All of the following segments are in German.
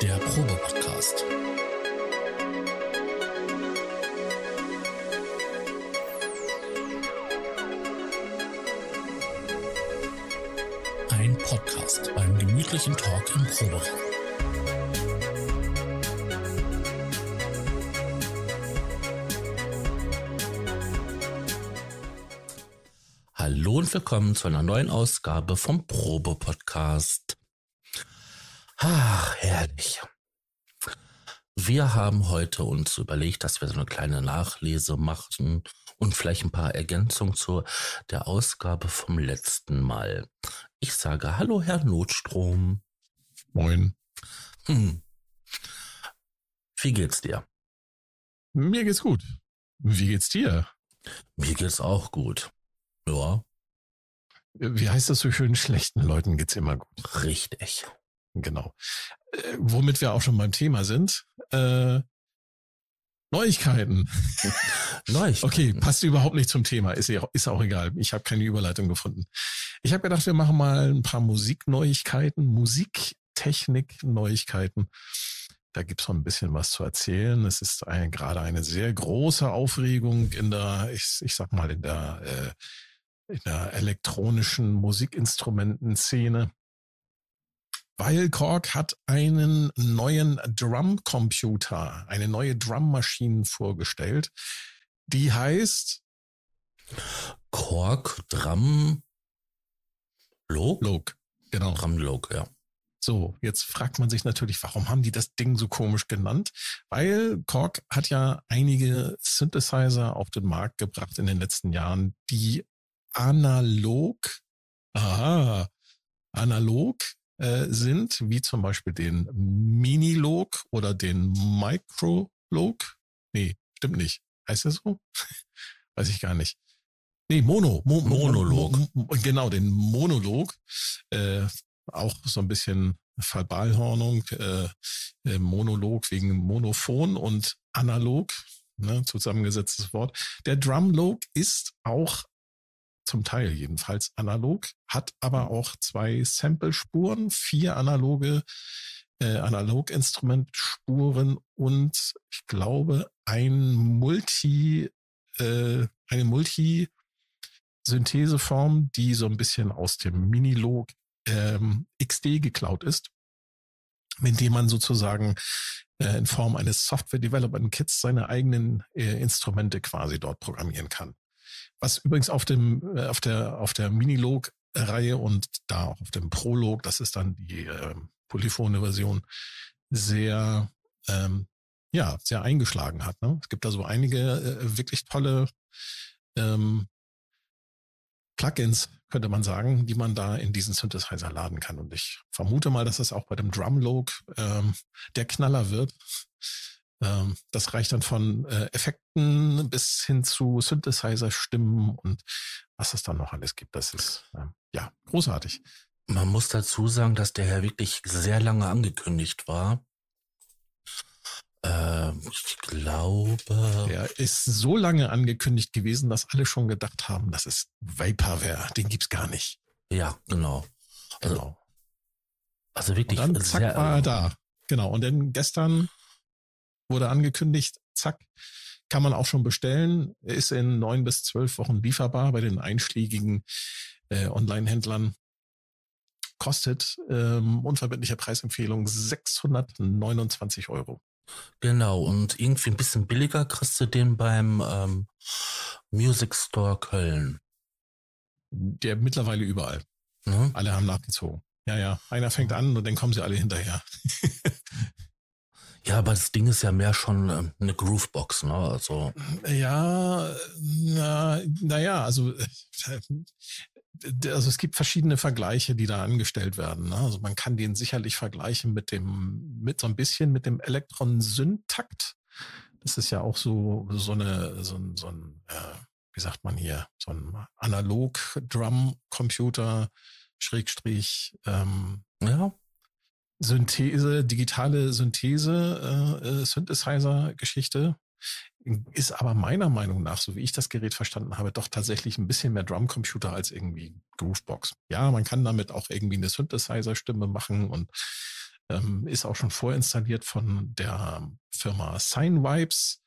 Der Probe-Podcast. Ein Podcast beim gemütlichen Talk im Proberaum. Hallo und willkommen zu einer neuen Ausgabe vom Probe-Podcast. Ach, herrlich. Wir haben heute uns überlegt, dass wir so eine kleine Nachlese machen und vielleicht ein paar Ergänzungen zu der Ausgabe vom letzten Mal. Ich sage Hallo, Herr Notstrom. Moin. Hm. Wie geht's dir? Mir geht's gut. Wie geht's dir? Mir geht's auch gut. Ja, Wie heißt das so schön? Schlechten Leuten geht's immer gut. richtig. Genau. Äh, womit wir auch schon beim Thema sind. Äh, Neuigkeiten. Neuigkeiten. Okay, passt überhaupt nicht zum Thema. Ist, ist auch egal. Ich habe keine Überleitung gefunden. Ich habe gedacht, wir machen mal ein paar Musikneuigkeiten, Musiktechnik-Neuigkeiten. Da gibt's noch ein bisschen was zu erzählen. Es ist ein, gerade eine sehr große Aufregung in der, ich, ich sag mal, in der, äh, in der elektronischen Musikinstrumentenszene. Weil Korg hat einen neuen Drumcomputer, eine neue Drummaschine vorgestellt. Die heißt Kork, Drum, Log? Log. Genau. Drum, Log, ja. So, jetzt fragt man sich natürlich, warum haben die das Ding so komisch genannt? Weil Korg hat ja einige Synthesizer auf den Markt gebracht in den letzten Jahren, die analog, aha, analog äh, sind, wie zum Beispiel den Minilog oder den Microlog. Nee, stimmt nicht. Heißt der so? Weiß ich gar nicht. Nee, Mono. Mo Monolog. Mo Mo genau, den Monolog. Äh, auch so ein bisschen Verballhornung, äh, äh, Monolog wegen Monophon und analog, ne, zusammengesetztes Wort. Der Drumlog ist auch zum Teil jedenfalls analog, hat aber auch zwei Sample-Spuren, vier analoge äh, Analoginstrumentspuren und ich glaube ein Multi, äh, eine Multi-Syntheseform, die so ein bisschen aus dem Minilog ähm, XD geklaut ist, mit dem man sozusagen äh, in Form eines Software Development Kits seine eigenen äh, Instrumente quasi dort programmieren kann. Was übrigens auf dem äh, auf der auf der Minilog Reihe und da auch auf dem Prolog, das ist dann die äh, polyphone Version, sehr ähm, ja sehr eingeschlagen hat. Ne? Es gibt da so einige äh, wirklich tolle ähm, Plugins, könnte man sagen, die man da in diesen Synthesizer laden kann. Und ich vermute mal, dass das auch bei dem Drumlog ähm, der Knaller wird. Ähm, das reicht dann von äh, Effekten bis hin zu Synthesizer-Stimmen und was es dann noch alles gibt. Das ist ähm, ja großartig. Man muss dazu sagen, dass der ja wirklich sehr lange angekündigt war. Ähm, ich glaube, Der ist so lange angekündigt gewesen, dass alle schon gedacht haben, das ist Vaporware. Den gibt's gar nicht. ja, genau. Also, Genau. also Und wirklich dann zack sehr, war er da. Genau. Und dann gestern wurde angekündigt, zack, kann man auch schon bestellen. Ist in neun bis zwölf Wochen lieferbar bei den einschlägigen äh, Online-Händlern. Kostet ähm, unverbindliche Preisempfehlung 629 Euro. Genau, und irgendwie ein bisschen billiger kriegst du den beim ähm, Music Store Köln. Der mittlerweile überall. Ne? Alle haben nachgezogen. Ja, ja. Einer fängt an und dann kommen sie alle hinterher. Ja, aber das Ding ist ja mehr schon ähm, eine Groovebox, ne? Also, Ja, na, naja, also, äh, also es gibt verschiedene Vergleiche, die da angestellt werden. Ne? Also man kann den sicherlich vergleichen mit dem, mit so ein bisschen mit dem Elektron-Syntakt. Das ist ja auch so, so eine, so ein, so ein äh, wie sagt man hier, so ein Analog-Drum-Computer, Schrägstrich, ähm, ja, Synthese, digitale Synthese, äh, äh, Synthesizer-Geschichte. Ist aber meiner Meinung nach, so wie ich das Gerät verstanden habe, doch tatsächlich ein bisschen mehr Drumcomputer als irgendwie Groovebox. Ja, man kann damit auch irgendwie eine Synthesizer-Stimme machen und Ähm, ist auch schon vorinstalliert von der Firma Signvibes.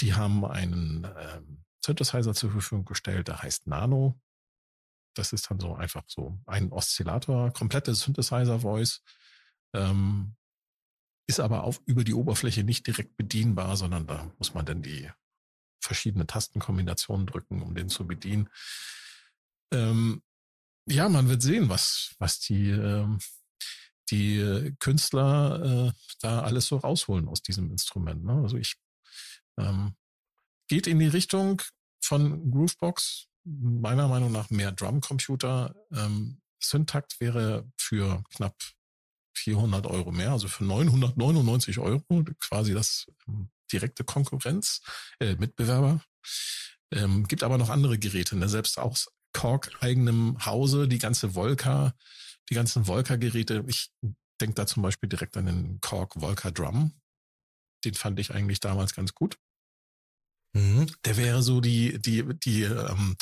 Die haben einen ähm, Synthesizer zur Verfügung gestellt, der heißt Nano. Das ist dann so einfach so ein Oszillator, komplette Synthesizer-Voice. Ähm, ist aber auf, über die Oberfläche nicht direkt bedienbar, sondern da muss man dann die verschiedene Tastenkombinationen drücken, um den zu bedienen. Ähm, ja, man wird sehen, was, was die, ähm, die Künstler äh, da alles so rausholen aus diesem Instrument. Ne? Also ich ähm, geht in die Richtung von Groovebox, meiner Meinung nach mehr Drumcomputer. Ähm, Syntakt wäre für knapp 400 Euro mehr, also für 999 Euro, quasi das ähm, direkte Konkurrenz, äh, Mitbewerber. Ähm, gibt aber noch andere Geräte, ne? selbst aus Korg eigenem Hause, die ganze Volca, die ganzen Volca-Geräte. Ich denke da zum Beispiel direkt an den Korg Volca Drum. Den fand ich eigentlich damals ganz gut. Mhm. Der wäre so die, die, die, ähm,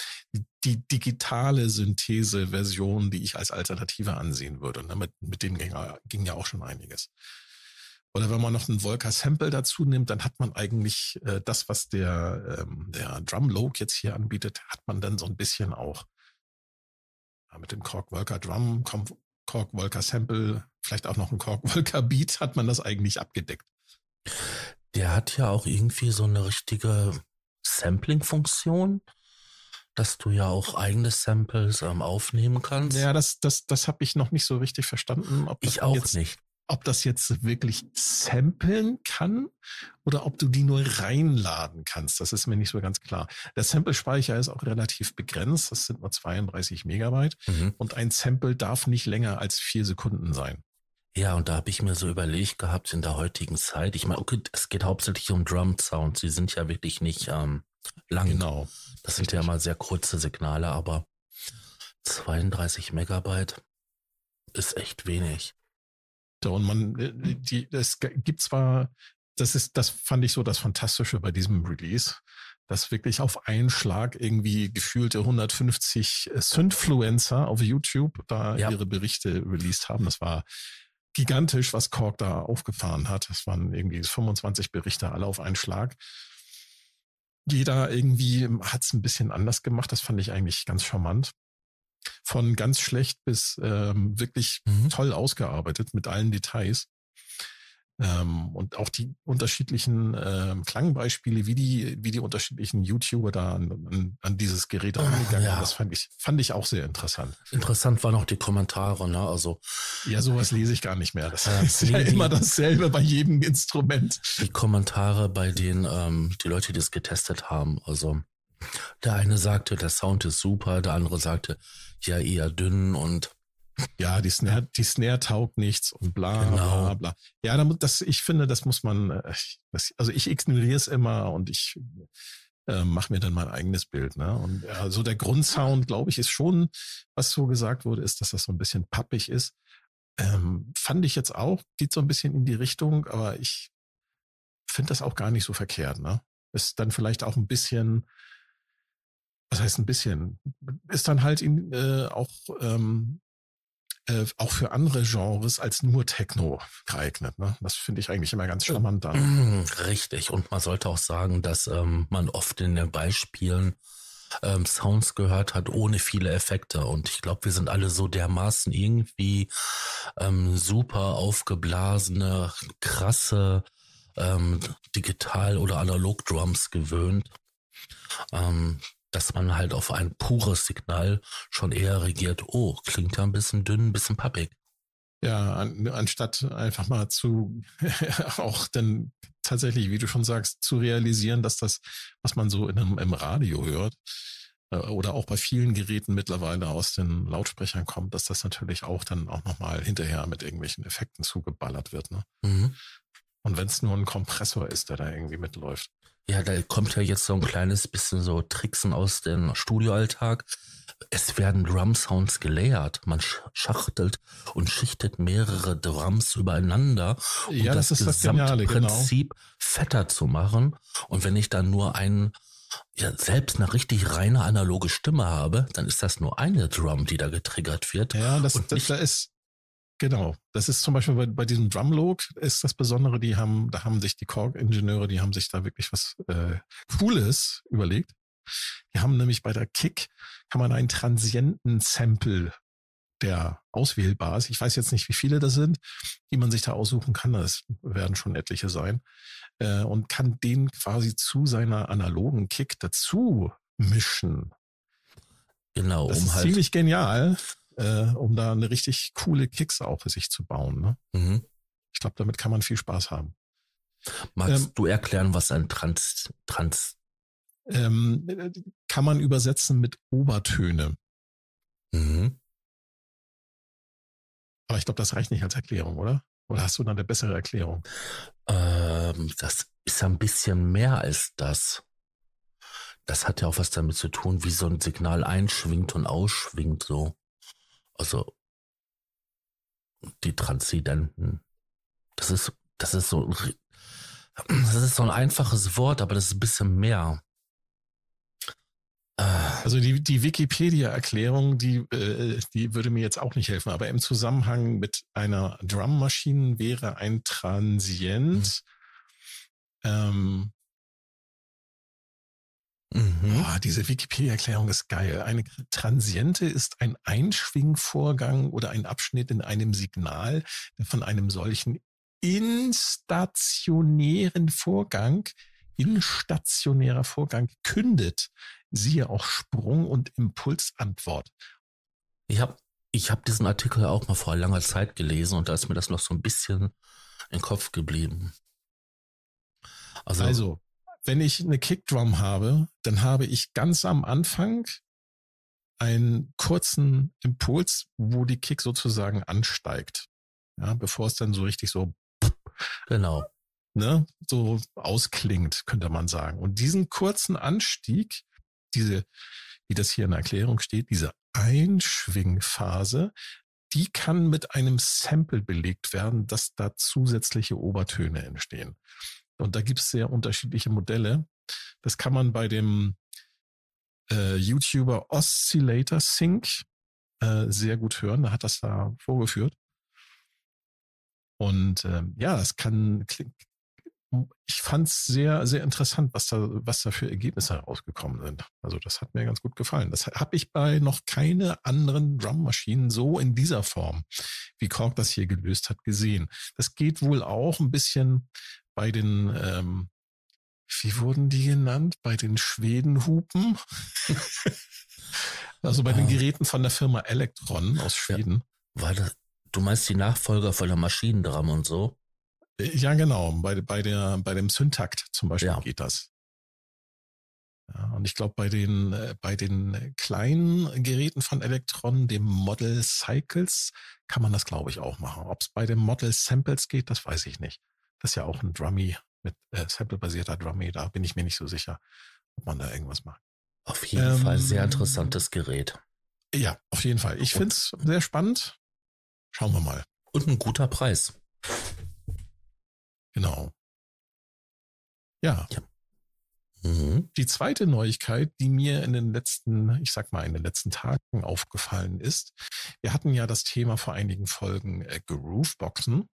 die digitale Synthese-Version, die ich als Alternative ansehen würde. Ne? Mit, mit denen ging, ging ja auch schon einiges. Oder wenn man noch einen Volca Sample dazu nimmt, dann hat man eigentlich äh, das, was der, ähm, der Drum Loke jetzt hier anbietet, hat man dann so ein bisschen auch ja, mit dem Korg Volca Drum, Korg Volca Sample, vielleicht auch noch ein Korg Volca Beat, hat man das eigentlich abgedeckt. Der hat ja auch irgendwie so eine richtige Sampling-Funktion, dass du ja auch eigene Samples ähm, aufnehmen kannst. Ja, das, das, das habe ich noch nicht so richtig verstanden. Ob ich auch jetzt, nicht. Ob das jetzt wirklich samplen kann oder ob du die nur reinladen kannst. Das ist mir nicht so ganz klar. Der Sample-Speicher ist auch relativ begrenzt. Das sind nur 32 Megabyte. Mhm. Und ein Sample darf nicht länger als vier Sekunden sein. Ja, und da habe ich mir so überlegt gehabt in der heutigen Zeit. Ich meine, okay, es geht hauptsächlich um Drum Sounds. Sie sind ja wirklich nicht ähm, lang. Genau. Das sind ja mal sehr kurze Signale, aber 32 Megabyte ist echt wenig. Und man, äh, die, es gibt zwar, das ist, das fand ich so das Fantastische bei diesem Release, dass wirklich auf einen Schlag irgendwie gefühlte 150 Synfluencer auf YouTube da ja. ihre Berichte released haben. Das war gigantisch, was Korg da aufgefahren hat. Das waren irgendwie 25 Berichte alle auf einen Schlag. Jeder irgendwie hat es ein bisschen anders gemacht. Das fand ich eigentlich ganz charmant. Von ganz schlecht bis ähm, wirklich mhm. toll ausgearbeitet mit allen Details. Ähm, und auch die unterschiedlichen ähm, Klangbeispiele, wie die, wie die unterschiedlichen YouTuber da an, an, an dieses Gerät rangegangen ja. das fand ich, fand ich auch sehr interessant. Interessant waren auch die Kommentare, ne? Also. Ja, sowas lese ich gar nicht mehr. Das äh, ist ja immer dasselbe bei jedem Instrument. Die Kommentare bei denen, ähm, die Leute, die es getestet haben, also. Der eine sagte, der Sound ist super, der andere sagte, ja, eher dünn und ja, die Snare, die Snare taugt nichts und bla genau. bla bla. Ja, das, ich finde, das muss man, äh, das, also ich ignoriere es immer und ich äh, mache mir dann mein eigenes Bild. Ne? Und ja, so der Grundsound, glaube ich, ist schon, was so gesagt wurde, ist, dass das so ein bisschen pappig ist. Ähm, fand ich jetzt auch, geht so ein bisschen in die Richtung, aber ich finde das auch gar nicht so verkehrt. Ne? Ist dann vielleicht auch ein bisschen, was heißt ein bisschen, ist dann halt in, äh, auch ähm, äh, auch für andere Genres als nur Techno geeignet. Ne? Das finde ich eigentlich immer ganz charmant dann. Mm, richtig. Und man sollte auch sagen, dass ähm, man oft in den Beispielen ähm, Sounds gehört hat ohne viele Effekte. Und ich glaube, wir sind alle so dermaßen irgendwie ähm, super aufgeblasene, krasse ähm, Digital- oder Analog-Drums gewöhnt. Ähm, dass man halt auf ein pures Signal schon eher regiert, oh, klingt ja ein bisschen dünn, ein bisschen pappig. Ja, an, anstatt einfach mal zu auch dann tatsächlich, wie du schon sagst, zu realisieren, dass das, was man so in einem, im Radio hört, äh, oder auch bei vielen Geräten mittlerweile aus den Lautsprechern kommt, dass das natürlich auch dann auch nochmal hinterher mit irgendwelchen Effekten zugeballert wird. Ne? Mhm. Und wenn es nur ein Kompressor ist, der da irgendwie mitläuft. Ja, da kommt ja jetzt so ein kleines bisschen so Tricksen aus dem Studioalltag. Es werden Drum-Sounds gelayert. Man schachtelt und schichtet mehrere Drums übereinander, um ja, das, das Gesamtprinzip genau. fetter zu machen. Und wenn ich dann nur einen ja, selbst eine richtig reine analoge Stimme habe, dann ist das nur eine Drum, die da getriggert wird. Ja, das, das, da ist Genau. Das ist zum Beispiel bei, bei diesem Drumlog ist das Besondere, die haben, da haben sich die Korg-Ingenieure, die haben sich da wirklich was äh, Cooles überlegt. Die haben nämlich bei der Kick kann man einen Transienten-Sample, der auswählbar ist. Ich weiß jetzt nicht, wie viele das sind, die man sich da aussuchen kann. Das werden schon etliche sein. Äh, und kann den quasi zu seiner analogen Kick dazu mischen. Genau, das um ist halt ziemlich genial äh, um da eine richtig coole Kicks auch für sich zu bauen. Ne? Mhm. Ich glaube, damit kann man viel Spaß haben. Magst ähm, du erklären, was ein Trans, Trans ähm, kann man übersetzen mit Obertöne. Mhm. Aber ich glaube, das reicht nicht als Erklärung, oder? Oder hast du da eine bessere Erklärung? Ähm, das ist ein bisschen mehr als das. Das hat ja auch was damit zu tun, wie so ein Signal einschwingt und ausschwingt, so. Also die Transzendenten. Das ist, das ist so, das ist so ein einfaches Wort, aber das ist ein bisschen mehr. Äh. Also die, die Wikipedia-Erklärung, die, äh, die würde mir jetzt auch nicht helfen, aber im Zusammenhang mit einer Drummaschine wäre ein Transient mhm. ähm, Mhm. Oh, diese Wikipedia-Erklärung ist geil. Eine Transiente ist ein Einschwingvorgang oder ein Abschnitt in einem Signal, der von einem solchen instationären Vorgang, instationärer Vorgang kündet. Siehe auch Sprung- und Impulsantwort. Ich habe ich hab diesen Artikel auch mal vor langer Zeit gelesen und da ist mir das noch so ein bisschen im Kopf geblieben. Also, also wenn ich eine Kickdrum habe, dann habe ich ganz am Anfang einen kurzen Impuls, wo die Kick sozusagen ansteigt. Ja, bevor es dann so richtig so genau ne, so ausklingt, könnte man sagen. Und diesen kurzen Anstieg, diese, wie das hier in der Erklärung steht, diese Einschwingphase, die kann mit einem Sample belegt werden, dass da zusätzliche Obertöne entstehen. Und da gibt es sehr unterschiedliche Modelle. Das kann man bei dem äh, YouTuber Oscillator Sync äh, sehr gut hören. Da hat das da vorgeführt. Und äh, ja, es kann, ich fand es sehr, sehr interessant, was da, was da für Ergebnisse herausgekommen sind. Also das hat mir ganz gut gefallen. Das habe ich bei noch keine anderen Drummaschinen so in dieser Form, wie Korg das hier gelöst hat, gesehen. Das geht wohl auch ein bisschen bei den, ähm, wie wurden die genannt? Bei den Schwedenhupen. also bei den ah. Geräten von der Firma Electron aus Schweden. Ja, war das, du meinst die Nachfolger von der Maschinendrum und so? Äh, ja, genau. Bei, bei, der, bei dem Syntakt zum Beispiel ja. geht das. Ja, und ich glaube, bei den, äh, bei den kleinen Geräten von Electron, dem Model Cycles, kann man das, glaube ich, auch machen. Ob es bei dem Model Samples geht, das weiß ich nicht. Das ist ja auch ein Drummy mit äh, Sample-basierter Drummy. Da bin ich mir nicht so sicher, ob man da irgendwas macht. Auf jeden ähm, Fall sehr interessantes Gerät. Ja, auf jeden Fall. Ich finde es sehr spannend. Schauen wir mal. Und ein guter Preis. Genau. Ja. ja. Mhm. Die zweite Neuigkeit, die mir in den letzten, ich sag mal, in den letzten Tagen aufgefallen ist, wir hatten ja das Thema vor einigen Folgen äh, Grooveboxen.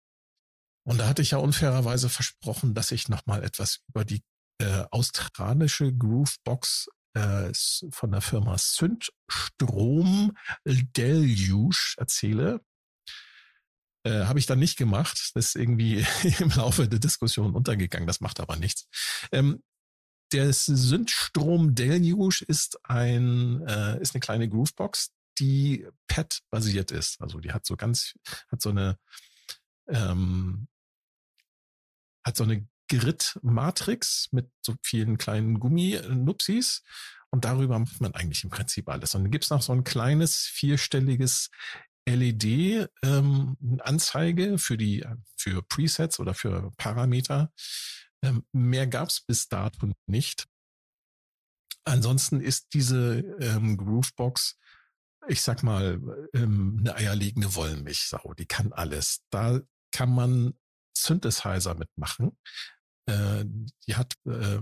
Und da hatte ich ja unfairerweise versprochen, dass ich nochmal etwas über die äh, australische Groovebox äh, von der Firma Synthstrom Deluge erzähle. Äh, Habe ich dann nicht gemacht. Das ist irgendwie im Laufe der Diskussion untergegangen. Das macht aber nichts. Ähm, der Synthstrom Deluge ist ein äh, ist eine kleine Groovebox, die PET basiert ist. Also die hat so ganz hat so eine ähm, hat so eine Grid-Matrix mit so vielen kleinen Gummi-Nupsis und darüber macht man eigentlich im Prinzip alles. Und dann gibt's noch so ein kleines vierstelliges LED-Anzeige ähm, für die für Presets oder für Parameter. Ähm, mehr gab's bis dato nicht. Ansonsten ist diese ähm, Groovebox, ich sag mal, ähm, eine eierlegende Wollmilchsau. Die kann alles. Da kann man Synthesizer mitmachen. Äh, die hat äh,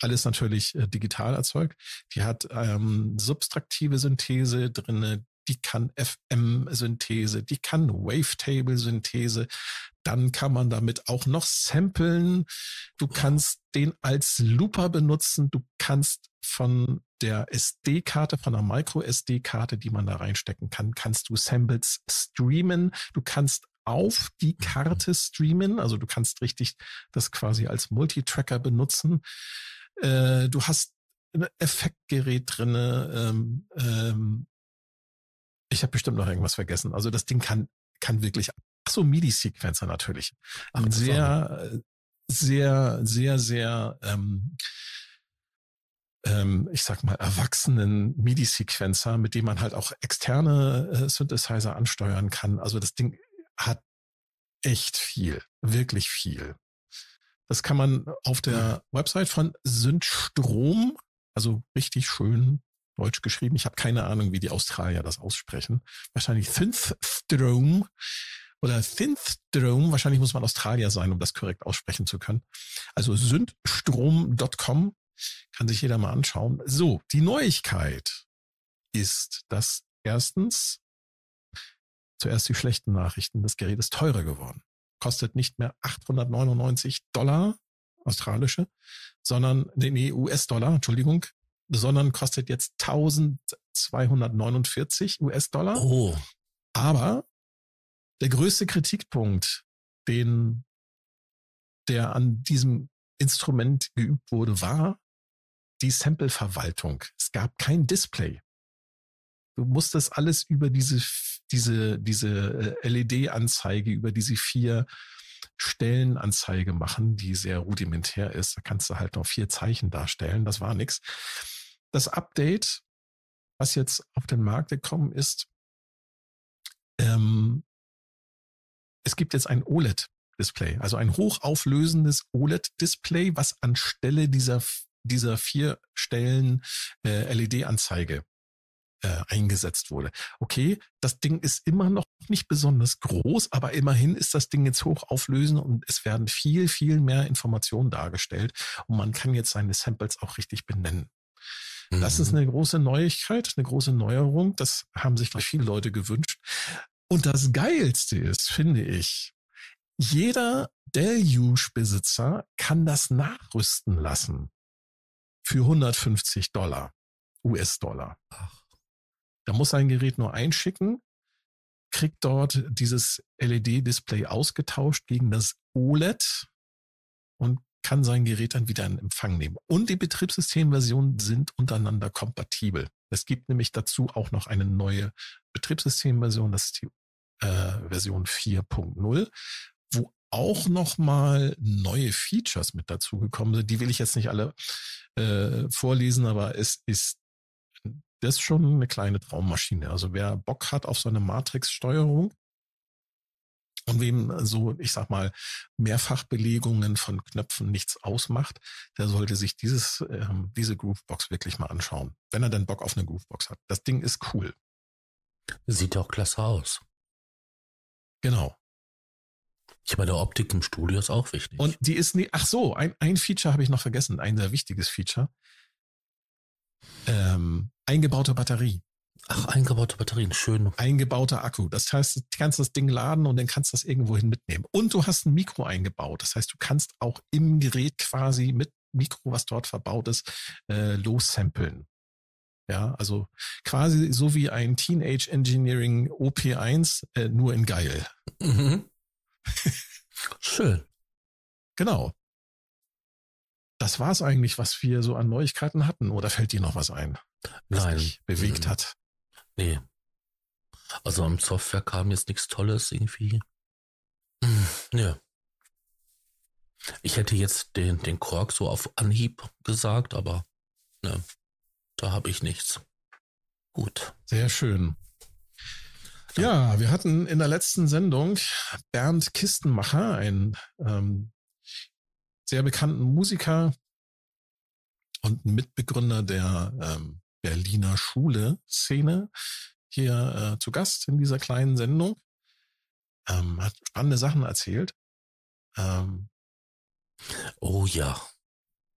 alles natürlich äh, digital erzeugt. Die hat ähm, subtraktive Synthese drinne, die kann FM-Synthese, die kann Wavetable-Synthese. Dann kann man damit auch noch samplen. Du kannst den als Looper benutzen. Du kannst von der SD-Karte, von der Micro-SD-Karte, die man da reinstecken kann, kannst du Samples streamen. Du kannst auf die Karte streamen. Also du kannst richtig das quasi als Multitracker benutzen. Äh, du hast ein Effektgerät drinne. Ähm, ähm, ich habe bestimmt noch irgendwas vergessen. Also das Ding kann kann wirklich. Ach so, MIDI-Sequencer natürlich. Ein sehr, sehr, sehr, sehr ähm, ähm, ich sag mal, erwachsenen MIDI-Sequencer, mit dem man halt auch externe äh, Synthesizer ansteuern kann. Also das Ding hat echt viel, wirklich viel. Das kann man auf der Website von Synthstrom, also richtig schön deutsch geschrieben. Ich habe keine Ahnung, wie die Australier das aussprechen. Wahrscheinlich Synthstrom oder Synthstrom. Wahrscheinlich muss man Australier sein, um das korrekt aussprechen zu können. Also synthstrom.com kann sich jeder mal anschauen. So, die Neuigkeit ist, dass erstens zuerst die schlechten Nachrichten, das Gerät ist teurer geworden kostet nicht mehr 899 Dollar australische, sondern, nee, US-Dollar, Entschuldigung, sondern kostet jetzt 1249 US-Dollar. Oh. Aber der größte Kritikpunkt, den, der an diesem Instrument geübt wurde, war die Sample-Verwaltung. Es gab kein Display. Du musstest alles über diese diese, diese äh, LED-Anzeige über diese vier Stellenanzeige machen, die sehr rudimentär ist. Da kannst du halt noch vier Zeichen darstellen. Das war nix. Das Update, was jetzt auf den Markt gekommen ist, ähm, es gibt jetzt ein OLED-Display, also ein hochauflösendes OLED-Display, was anstelle dieser dieser vier Stellen äh, LED-Anzeige äh, eingesetzt wurde. Okay, das Ding ist immer noch nicht besonders groß, aber immerhin ist das Ding jetzt hochauflösend und es werden viel, viel mehr Informationen dargestellt und man kann jetzt seine Samples auch richtig benennen. Mhm. Das ist mhm. eine große Neuigkeit, eine große Neuerung. Das haben sich viele Leute gewünscht. Und das Geilste ist, finde ich, jeder Deluge-Besitzer kann das nachrüsten lassen für 150 Dollar, US-Dollar. Ach. Da muss sein Gerät nur einschicken, kriegt dort dieses LED-Display ausgetauscht gegen das OLED und kann sein Gerät dann wieder in Empfang nehmen. Und die Betriebssystemversionen sind untereinander kompatibel. Es gibt nämlich dazu auch noch eine neue Betriebssystemversion, das ist die äh, Version 4.0, wo auch nochmal neue Features mit dazugekommen sind. Die will ich jetzt nicht alle äh, vorlesen, aber es ist das ist schon eine kleine Traummaschine. Also wer Bock hat auf so eine Matrix-Steuerung und wem so, ich sag mal, Mehrfachbelegungen von Knöpfen nichts ausmacht, der sollte sich dieses, ähm, diese Groovebox wirklich mal anschauen, wenn er denn Bock auf eine Groovebox hat. Das Ding ist cool. Sieht auch klasse aus. Genau. Ich meine, Optik im Studio ist auch wichtig. Und die ist nie, ach so, ein, ein Feature habe ich noch vergessen, ein sehr wichtiges Feature ähm, eingebaute Batterie. Ach, eingebaute Batterien, schön. Eingebauter Akku. Das heißt, du kannst das Ding laden und dann kannst du das irgendwohin mitnehmen. Und du hast ein Mikro eingebaut. Das heißt, du kannst auch im Gerät quasi mit Mikro, was dort verbaut ist, äh, lossampeln. Ja, also quasi so wie ein Teenage Engineering OP1, äh, nur in geil. Mhm. Schön. Genau. Das war es eigentlich, was wir so an Neuigkeiten hatten. Oder fällt dir noch was ein? Nein. Bewegt mhm. hat? Nee. Also am Software kam jetzt nichts Tolles irgendwie. Hm, ja. Ich hätte jetzt den, den Kork so auf Anhieb gesagt, aber ne, da habe ich nichts. Gut. Sehr schön. Ja, wir hatten in der letzten Sendung Bernd Kistenmacher, ein ähm, sehr bekannten Musiker und Mitbegründer der ähm, Berliner Schule-Szene hier äh, zu Gast in dieser kleinen Sendung. Ähm, hat spannende Sachen erzählt. Ähm, oh ja.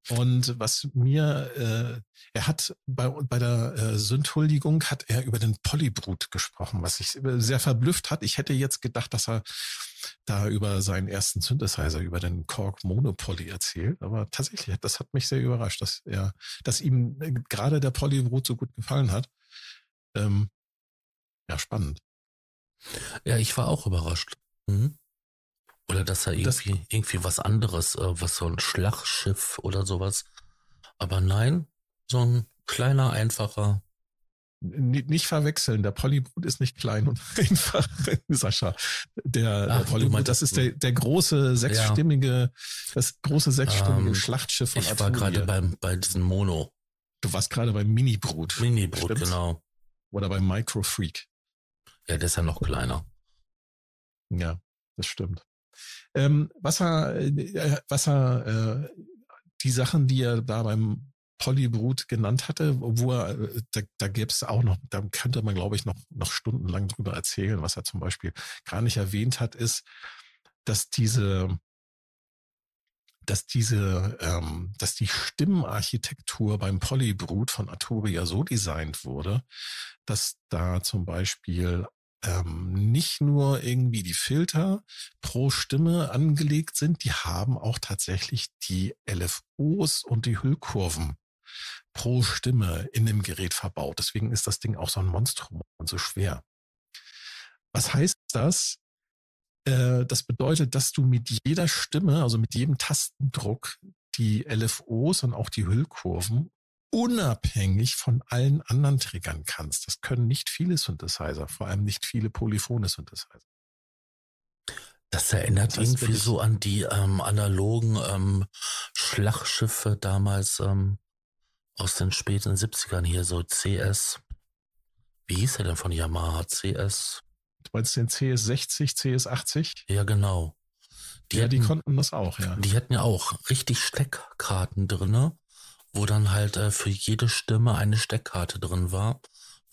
Und was mir, äh, er hat bei, bei der äh, Sündhuldigung hat er über den Polybrut gesprochen, was ich sehr verblüfft hat. Ich hätte jetzt gedacht, dass er da über seinen ersten Synthesizer, über den Korg Monopoly erzählt. Aber tatsächlich, das hat mich sehr überrascht, dass er, dass ihm äh, gerade der Polybrut so gut gefallen hat. Ähm, ja, spannend. Ja, ich war auch überrascht. Mhm. Oder dass er irgendwie, das, irgendwie was anderes, äh, was so ein Schlachtschiff oder sowas. Aber nein, so ein kleiner, einfacher. Nicht verwechseln, der Polybrut ist nicht klein und einfach, Sascha. Der, Ach, der Polybrut, das ist der, der große sechsstimmige, ja. das große sechsstimmige ähm, Schlachtschiff von Ich Atomier. war gerade beim, bei diesem Mono. Du warst gerade beim Mini-Brut. Mini-Brut, genau. Oder beim Micro-Freak. Ja, der ist ja noch kleiner. Ja, das stimmt. Ähm, was er, äh, was er, äh, die Sachen, die er da beim Polybrut genannt hatte, wo er, äh, da, da gäbe es auch noch, da könnte man, glaube ich, noch, noch stundenlang drüber erzählen. Was er zum Beispiel gar nicht erwähnt hat, ist, dass diese, dass diese, ähm, dass die Stimmenarchitektur beim Polybrut von Arturia so designt wurde, dass da zum Beispiel ähm, nicht nur irgendwie die Filter pro Stimme angelegt sind, die haben auch tatsächlich die LFOs und die Hüllkurven pro Stimme in dem Gerät verbaut. Deswegen ist das Ding auch so ein Monstrum und so schwer. Was heißt das? Äh, das bedeutet, dass du mit jeder Stimme, also mit jedem Tastendruck, die LFOs und auch die Hüllkurven unabhängig von allen anderen triggern kannst. Das können nicht viele Synthesizer, vor allem nicht viele polyphone Synthesizer. Das erinnert das irgendwie so an die ähm, analogen ähm, Schlachtschiffe damals ähm, aus den späten 70ern hier, so CS. Wie hieß er denn von Yamaha? CS? Du meinst den CS60, CS80? Ja, genau. Die ja, hatten, die konnten das auch, ja. Die hatten ja auch richtig Steckkarten drinne wo dann halt äh, für jede Stimme eine Steckkarte drin war,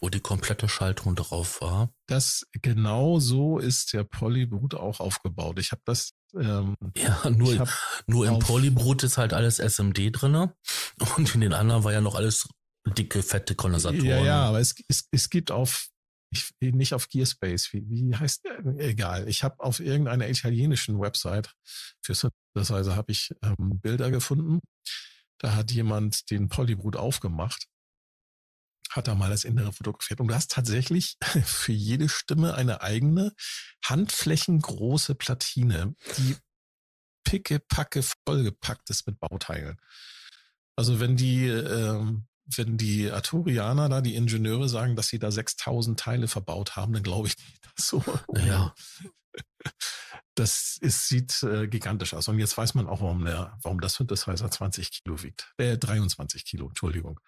wo die komplette Schaltung drauf war. Das genau so ist der Polybrut auch aufgebaut. Ich habe das ähm, ja nur nur im Polybrut ist halt alles SMD drinne und in den anderen war ja noch alles dicke fette Kondensatoren. Ja, ja, aber es, es, es gibt auf ich, nicht auf Gearspace, wie, wie heißt der? Egal. Ich habe auf irgendeiner italienischen Website für Synthesizer habe ich ähm, Bilder gefunden da hat jemand den Polybrut aufgemacht, hat da mal das Innere fotografiert. Und du hast tatsächlich für jede Stimme eine eigene handflächengroße Platine, die pickepacke vollgepackt ist mit Bauteilen. Also wenn die, ähm, wenn die Arturianer da, die Ingenieure sagen, dass sie da 6000 Teile verbaut haben, dann glaube ich nicht, dass so. Ja. Das ist, sieht äh, gigantisch aus. Und jetzt weiß man auch, warum der, warum das Synthesizer 20 Kilo wiegt. Äh, 23 Kilo, Entschuldigung.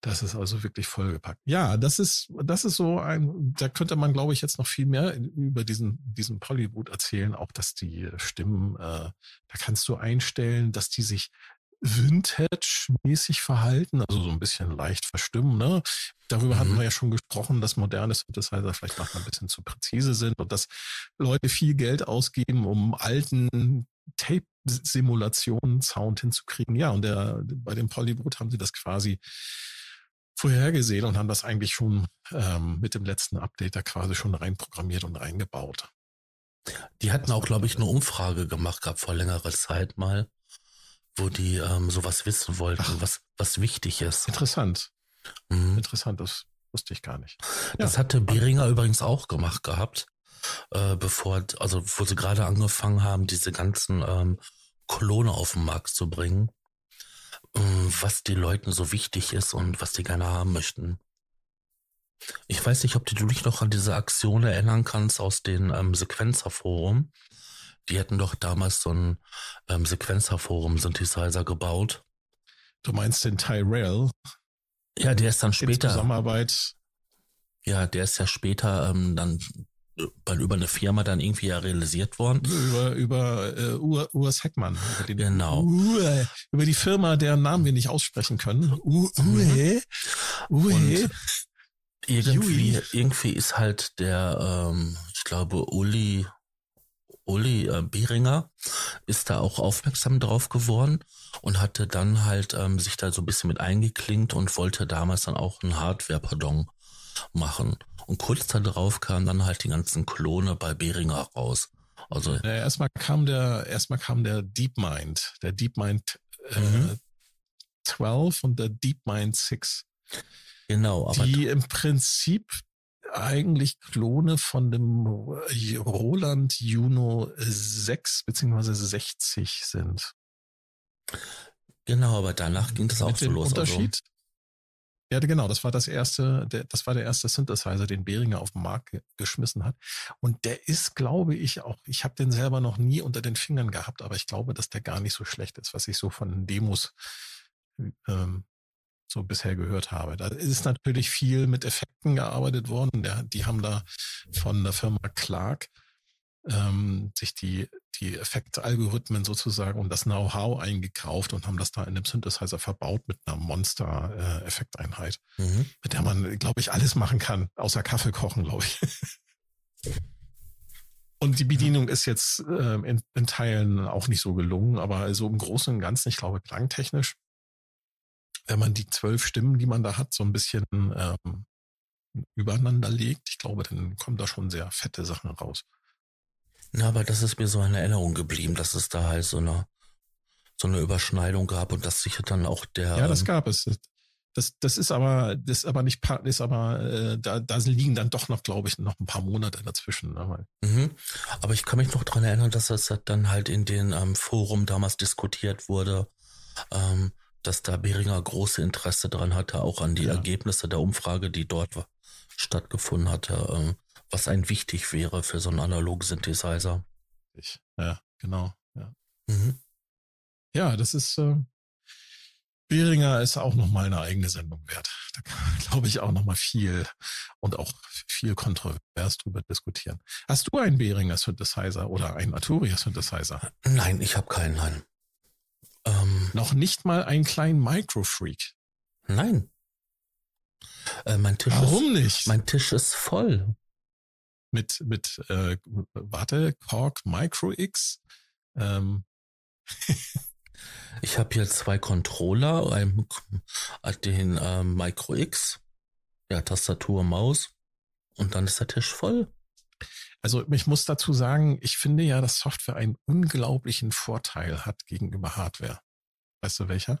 Das ist also wirklich vollgepackt. Ja, das ist, das ist so ein, da könnte man, glaube ich, jetzt noch viel mehr über diesen, diesen Polywood erzählen. Auch, dass die Stimmen, äh, da kannst du einstellen, dass die sich Vintage-mäßig verhalten, also so ein bisschen leicht verstimmen. Ne? Darüber mhm. hatten wir ja schon gesprochen, dass moderne Synthesizer vielleicht noch ein bisschen zu präzise sind und dass Leute viel Geld ausgeben, um alten Tape-Simulationen Sound hinzukriegen. Ja, und der, bei dem Polybrut haben sie das quasi vorhergesehen und haben das eigentlich schon ähm, mit dem letzten Update da quasi schon reinprogrammiert und reingebaut. Die hatten auch, glaube ich, eine Umfrage gemacht gehabt vor längerer Zeit mal wo die ähm, sowas wissen wollten, Ach. was, was wichtig ist. Interessant. Mhm. Interessant, das wusste ich gar nicht. Das ja. hatte Beringer übrigens auch gemacht gehabt, äh, bevor, also wo sie gerade angefangen haben, diese ganzen ähm, Klone auf den Markt zu bringen, ähm, was die Leuten so wichtig ist und was die gerne haben möchten. Ich weiß nicht, ob du dich noch an diese Aktion erinnern kannst aus den ähm, Sequenzerforum, die hätten doch damals so ein ähm, Sequenzerforum-Synthesizer gebaut. Du meinst den Tyrell? Ja, der ist dann später. In Zusammenarbeit. Ja, der ist ja später ähm, dann bei, über eine Firma dann irgendwie ja realisiert worden. Über, über äh, Ur, Urs Heckmann. Über den, genau. Ur, über die Firma, deren Namen wir nicht aussprechen können. Ur, Ur, Ur. Und irgendwie, irgendwie ist halt der, ähm, ich glaube, Uli Uli äh, Behringer ist da auch aufmerksam drauf geworden und hatte dann halt ähm, sich da so ein bisschen mit eingeklinkt und wollte damals dann auch ein Hardware-Pardon machen. Und kurz darauf kamen dann halt die ganzen Klone bei Behringer raus. Also ja, erstmal kam der erstmal kam der DeepMind, der DeepMind äh, mhm. 12 und der DeepMind 6. Genau, aber die im Prinzip eigentlich Klone von dem Roland Juno 6 bzw. 60 sind. Genau, aber danach ging das auch so los. Also Unterschied? Also. Ja, genau, das war das erste, der, das war der erste Synthesizer, den Behringer auf den Markt ge geschmissen hat. Und der ist, glaube ich, auch, ich habe den selber noch nie unter den Fingern gehabt, aber ich glaube, dass der gar nicht so schlecht ist, was ich so von Demos ähm, so bisher gehört habe. Da ist natürlich viel mit Effekten gearbeitet worden. Der, die haben da von der Firma Clark ähm, sich die, die Effektalgorithmen sozusagen und das Know-how eingekauft und haben das da in dem Synthesizer verbaut mit einer Monster-Effekteinheit, äh, mhm. mit der man, glaube ich, alles machen kann, außer Kaffee kochen, glaube ich. Und die Bedienung ist jetzt äh, in, in, Teilen auch nicht so gelungen, aber so im Großen und Ganzen, ich glaube, klangtechnisch wenn man die zwölf Stimmen, die man da hat, so ein bisschen ähm, übereinander legt, ich glaube, dann kommen da schon sehr fette Sachen raus. Na, aber das ist mir so eine Erinnerung geblieben, dass es da halt so eine so eine Überschneidung gab und dass sich dann auch der ja, das ähm, gab es. Das, das ist aber, das ist aber nicht, ist aber, äh, da, da liegen dann doch noch, glaube ich, noch ein paar Monate dazwischen. Ne? Mhm. Aber ich kann mich noch dran erinnern, dass das dann halt in den ähm, Forum damals diskutiert wurde, ähm, dass da Beringer große Interesse daran hatte, auch an die ja. Ergebnisse der Umfrage, die dort stattgefunden hatte, ähm, was ein wichtig wäre für so einen analogen Synthesizer. Ja, genau. Ja, mhm. ja das ist, äh, Beringer ist auch nochmal eine eigene Sendung wert. Da kann glaube ich, auch nochmal viel und auch viel kontrovers drüber diskutieren. Hast du einen Behringer Synthesizer oder einen Arturia Synthesizer? Nein, ich habe keinen, nein. Ähm, Noch nicht mal einen kleinen Microfreak. Nein. Äh, mein Tisch Warum ist, nicht? Mein Tisch ist voll. Mit, mit, äh, warte, Korg Micro X. Ähm. ich habe hier zwei Controller, ein, den äh, Micro X, ja, Tastatur, Maus und dann ist der Tisch voll. Also ich muss dazu sagen, ich finde ja, dass Software einen unglaublichen Vorteil hat gegenüber Hardware. Weißt du welcher?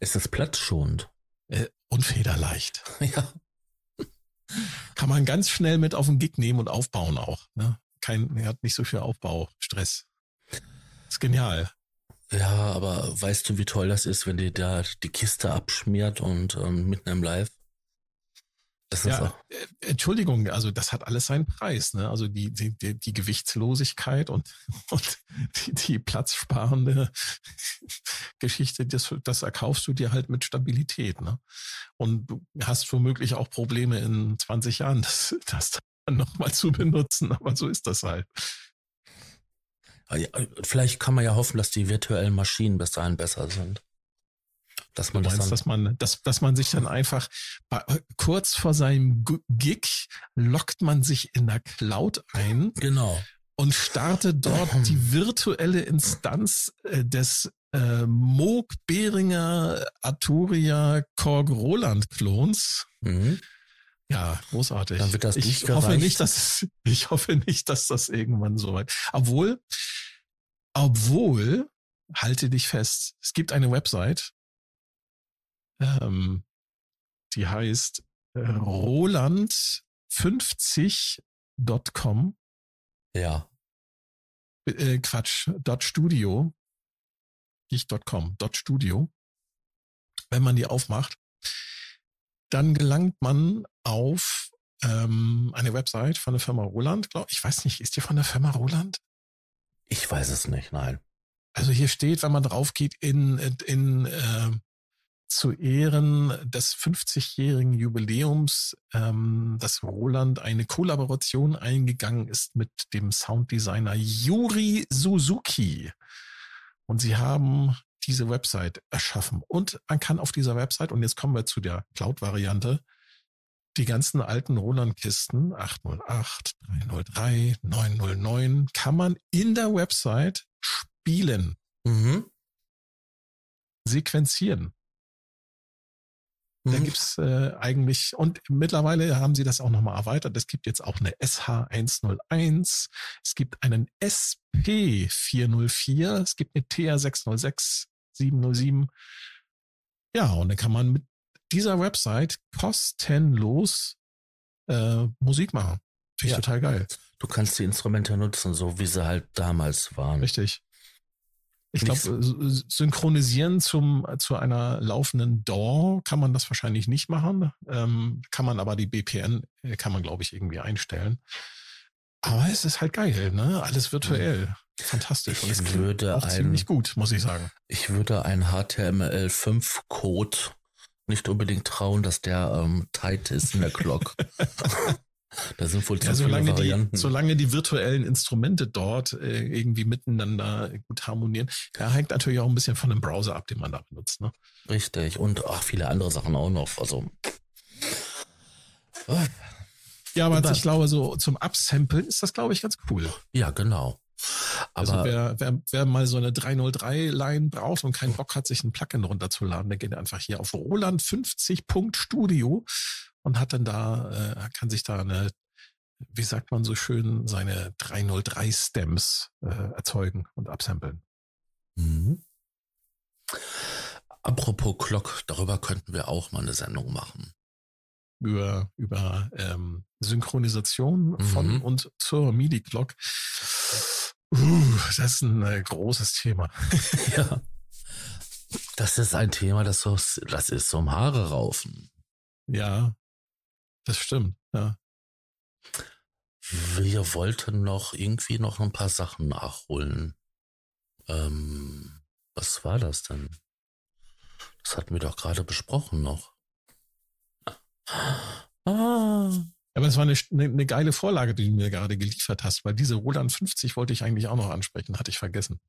Es ist platzschonend. Äh, und federleicht. Ja. Kann man ganz schnell mit auf den Gig nehmen und aufbauen auch. Ne? Kein, er hat nicht so viel Aufbaustress. Ist genial. Ja, aber weißt du, wie toll das ist, wenn dir da die Kiste abschmiert und ähm, mitten im Live das ja, auch. Äh, Entschuldigung, also das hat alles seinen Preis. Ne? Also die, die, die, die Gewichtslosigkeit und, und die, die platzsparende Geschichte, das, das erkaufst du dir halt mit Stabilität. Ne? Und du hast womöglich auch Probleme in 20 Jahren, das, das dann nochmal zu benutzen, aber so ist das halt. Vielleicht kann man ja hoffen, dass die virtuellen Maschinen bis dahin besser sind. Dass man meinst, das dass man, dass, dass man sich dann einfach bei, kurz vor seinem Gig lockt man sich in der Cloud ein. Genau. Und startet dort die virtuelle Instanz äh, des äh, Moog Behringer Arturia Korg Roland Klons. Mhm. Ja, großartig. Dann wird das ich hoffe nicht, dass ich hoffe nicht, dass das irgendwann so weit. Obwohl, obwohl, halte dich fest, es gibt eine Website, ähm, die heißt äh, Roland50.com. Ja. Äh, Quatsch, dot Studio. Nicht .com, dot Studio. Wenn man die aufmacht, dann gelangt man auf ähm, eine Website von der Firma Roland. Glaub, ich weiß nicht, ist die von der Firma Roland? Ich weiß es nicht, nein. Also hier steht, wenn man drauf geht, in, in äh, zu Ehren des 50-jährigen Jubiläums, ähm, dass Roland eine Kollaboration eingegangen ist mit dem Sounddesigner Yuri Suzuki. Und sie haben diese Website erschaffen. Und man kann auf dieser Website, und jetzt kommen wir zu der Cloud-Variante, die ganzen alten Roland-Kisten 808, 303, 909 kann man in der Website spielen, Mhm. sequenzieren. Da Mhm. gibt's äh, eigentlich, und mittlerweile haben sie das auch nochmal erweitert. Es gibt jetzt auch eine SH101, es gibt einen SP404, es gibt eine TR606, 707. Ja, und dann kann man mit dieser Website kostenlos äh, Musik machen. Finde ich Ja. total geil. Du kannst die Instrumente nutzen, so wie sie halt damals waren. Richtig. Ich glaube, synchronisieren zum, zu einer laufenden DAW kann man das wahrscheinlich nicht machen. Ähm, kann man aber die BPN, äh, kann man, glaube ich, irgendwie einstellen. Aber es ist halt geil, ne? Alles virtuell. Fantastisch. Und Ich es würde auch ein- ziemlich gut, muss ich sagen. Ich würde einen HTML5-Code nicht unbedingt trauen, dass der ähm, tight ist in der Clock. da sind wohl Ja, solange die, Varianten. solange die virtuellen Instrumente dort äh, irgendwie miteinander gut harmonieren. Ja, hängt natürlich auch ein bisschen von dem Browser ab, den man da benutzt, ne? Richtig. Und ach, viele andere Sachen auch noch. Also. Ah, Ja, aber ich glaube, so zum Upsamplen ist das, glaube ich, ganz cool. Ja, genau. Also Aber wer, wer, wer mal so eine 303-Line braucht und keinen Bock hat, sich ein Plugin runterzuladen, der geht einfach hier auf Roland50.studio und hat dann da, äh, kann sich da eine, wie sagt man so schön, seine 303-Stems äh, erzeugen und absamplen. Mhm. Apropos Clock, darüber könnten wir auch mal eine Sendung machen. Über, über ähm, Synchronisation von Mhm. und zur MIDI-Clock. Uh, das ist ein äh, großes Thema. Ja. Das ist ein Thema, das, so, das ist so um Haare raufen. Ja, das stimmt. Ja. Wir wollten noch irgendwie noch ein paar Sachen nachholen. Ähm, was war das denn? Das hatten wir doch gerade besprochen noch. Ah. Aber es war eine, eine, eine geile Vorlage, die du mir gerade geliefert hast, weil diese Roland 50 wollte ich eigentlich auch noch ansprechen, hatte ich vergessen.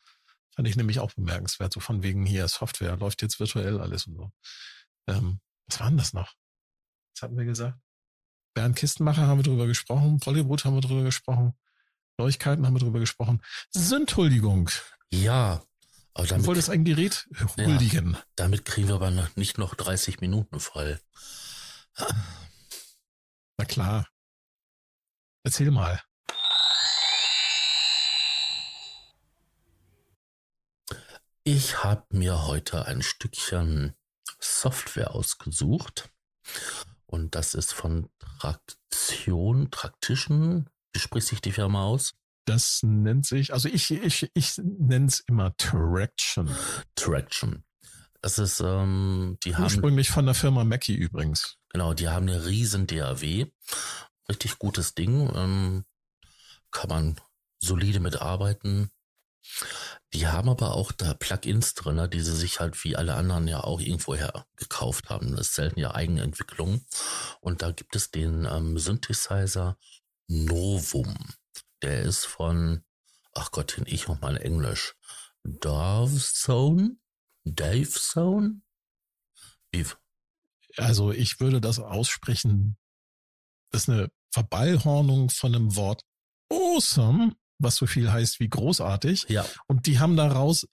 Fand ich nämlich auch bemerkenswert, so von wegen hier Software, läuft jetzt virtuell alles und so. Ähm, was war denn das noch? Was hatten wir gesagt? Bernd Kistenmacher haben wir drüber gesprochen, Pollywood haben wir drüber gesprochen, Neuigkeiten haben wir drüber gesprochen. Sündhuldigung. Ja, aber Du damit, wolltest ein Gerät huldigen. damit kriegen wir aber noch nicht noch 30 Minuten voll. Na klar. Erzähl mal. Ich habe mir heute ein Stückchen Software ausgesucht. Und das ist von Traktion, Tractition. Wie spricht sich die Firma aus? Das nennt sich, also ich, ich, ich nenne es immer Traction. Traction. Das ist, ähm, die haben, Ursprünglich von der Firma Mackie übrigens. genau, die haben eine riesen DAW. Richtig gutes Ding. Ähm, kann man solide mitarbeiten. Die haben aber auch da Plugins drin, die sie sich halt wie alle anderen ja auch irgendwoher gekauft haben. Das selten ja Eigenentwicklung. Und da gibt es den ähm, Synthesizer Novum. Der ist von, ach Gottchen, ich noch mal in Englisch. Davzone? Davezone? Wie? Also ich würde das aussprechen. Das ist eine Verballhornung von einem Wort awesome, was so viel heißt wie großartig. Ja, Und die haben daraus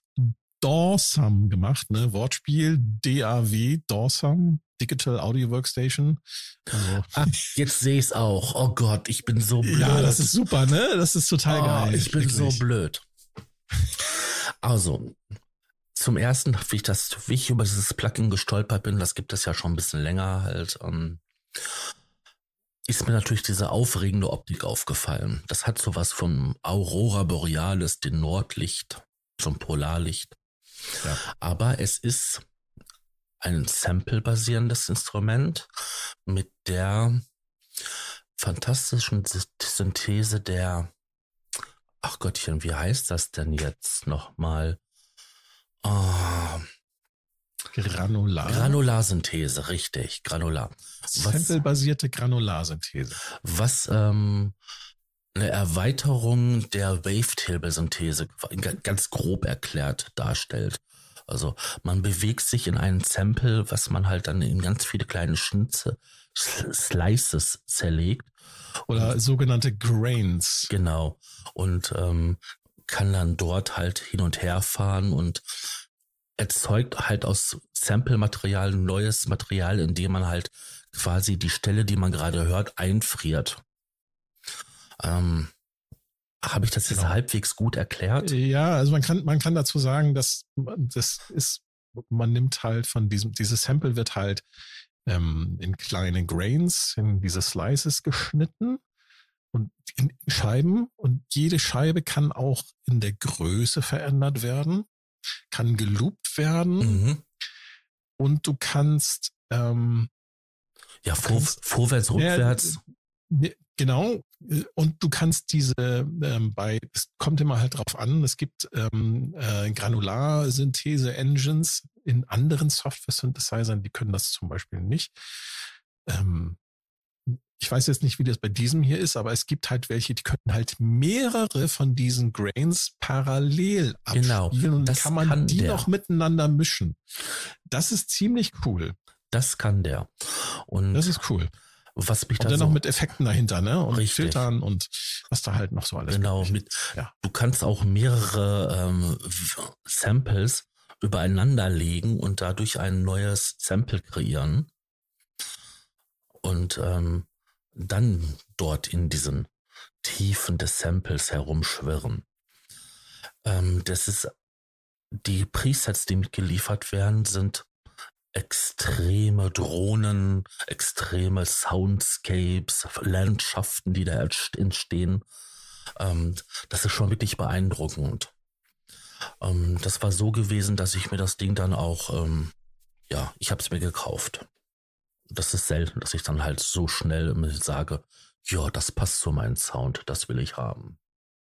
Dawsome gemacht, ne? Wortspiel, DAW, Dawsome, Digital Audio Workstation. Also, Ah, jetzt sehe ich es auch. Oh Gott, ich bin so blöd. ja, das ist super, ne? Das ist total oh, geil. Ich bin so Wirklich. blöd. Also, zum ersten, wie ich das, wie ich über dieses Plugin gestolpert bin, das gibt es ja schon ein bisschen länger halt, ähm, ist mir natürlich diese aufregende Optik aufgefallen. Das hat sowas von Aurora Borealis, dem Nordlicht, zum Polarlicht. Ja. Aber es ist ein Sample-basierendes Instrument mit der fantastischen Sy- Synthese der, ach Gottchen, wie heißt das denn jetzt nochmal? Ah, Granular. Granularsynthese, richtig, Granular. Sample-basierte Granularsynthese. Was ähm, eine Erweiterung der Wavetable-Synthese ga- ganz grob erklärt darstellt. Also man bewegt sich in einem Sample, was man halt dann in ganz viele kleine Schnitze Slices zerlegt. Oder und, sogenannte Grains. Genau. Und ähm, kann dann dort halt hin und her fahren und erzeugt halt aus Sample-Material neues Material, indem man halt quasi die Stelle, die man gerade hört, einfriert. Ähm, Habe ich das jetzt genau. halbwegs gut erklärt? Ja, also man kann, man kann dazu sagen, dass das ist, man nimmt halt von diesem, dieses Sample wird halt ähm, in kleine Grains, in diese Slices geschnitten und in Scheiben und jede Scheibe kann auch in der Größe verändert werden, kann geloopt werden mhm. und du kannst ähm, ja vor, kannst, vorwärts, rückwärts. Ja, genau. Und du kannst diese ähm, bei, es kommt immer halt drauf an, es gibt ähm, äh, Granularsynthese-Engines in anderen Software-Synthesizern, die können das zum Beispiel nicht. Ähm, ich weiß jetzt nicht, wie das bei diesem hier ist, aber es gibt halt welche, die können halt mehrere von diesen Grains parallel genau, abspielen und dann kann man kann die der. noch miteinander mischen. Das ist ziemlich cool. Das kann der. Und das ist cool. Was mich und da dann so noch mit Effekten dahinter, ne? Und richtig. Filtern und was da halt noch so alles Genau, mit, ja. du kannst auch mehrere ähm, Samples übereinander legen und dadurch ein neues Sample kreieren. Und ähm, dann dort in diesen Tiefen des Samples herumschwirren. Ähm, das ist, die Presets, die mitgeliefert werden, sind extreme Drohnen, extreme Soundscapes, Landschaften, die da entstehen. Ähm, das ist schon wirklich beeindruckend. Ähm, das war so gewesen, dass ich mir das Ding dann auch, ähm, ja, ich habe es mir gekauft das ist selten, dass ich dann halt so schnell sage, ja, das passt zu meinem Sound, das will ich haben.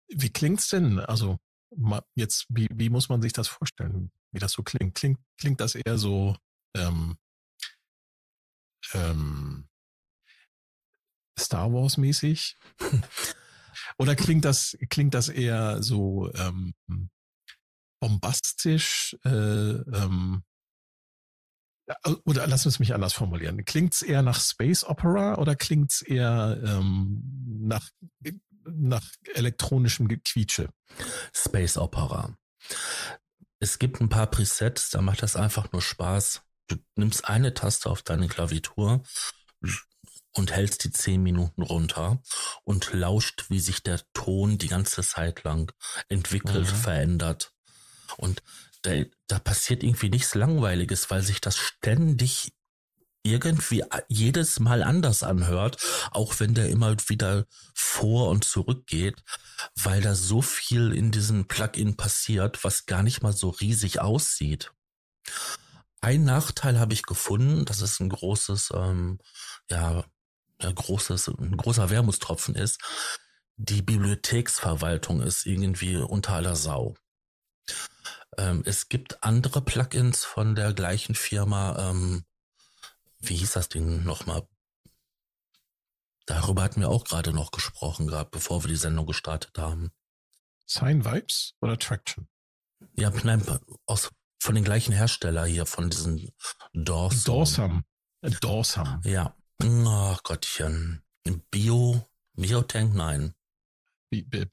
Wie klingt's denn? Also jetzt, wie, wie muss man sich das vorstellen, wie das so klingt? Klingt, klingt das eher so ähm, ähm, Star Wars mäßig? Oder klingt das, klingt das eher so ähm, bombastisch, äh, ähm, oder lass uns mich anders formulieren. Klingt es eher nach Space Opera oder klingt es eher ähm, nach, nach elektronischem Gequietsche? Space Opera. Es gibt ein paar Presets, da macht das einfach nur Spaß. Du nimmst eine Taste auf deine Klaviatur und hältst die zehn Minuten runter und lauscht, wie sich der Ton die ganze Zeit lang entwickelt, mhm. verändert. Und da, da passiert irgendwie nichts Langweiliges, weil sich das ständig irgendwie jedes Mal anders anhört, auch wenn der immer wieder vor und zurück geht, weil da so viel in diesem Plugin passiert, was gar nicht mal so riesig aussieht. Ein Nachteil habe ich gefunden, dass es ein großes, ähm, ja, ein großes, ein großer Wermutstropfen ist. Die Bibliotheksverwaltung ist irgendwie unter aller Sau. Ähm, es gibt andere Plugins von der gleichen Firma. Ähm, wie hieß das Ding nochmal? Darüber hatten wir auch gerade noch gesprochen gehabt, bevor wir die Sendung gestartet haben. Sign Vibes oder Traction? Ja, nein, aus, von den gleichen Hersteller hier, von diesen Dorsum. Dorsum. Dorsum. Ja. Ach Gottchen. Bio, Biotank, nein. Äh,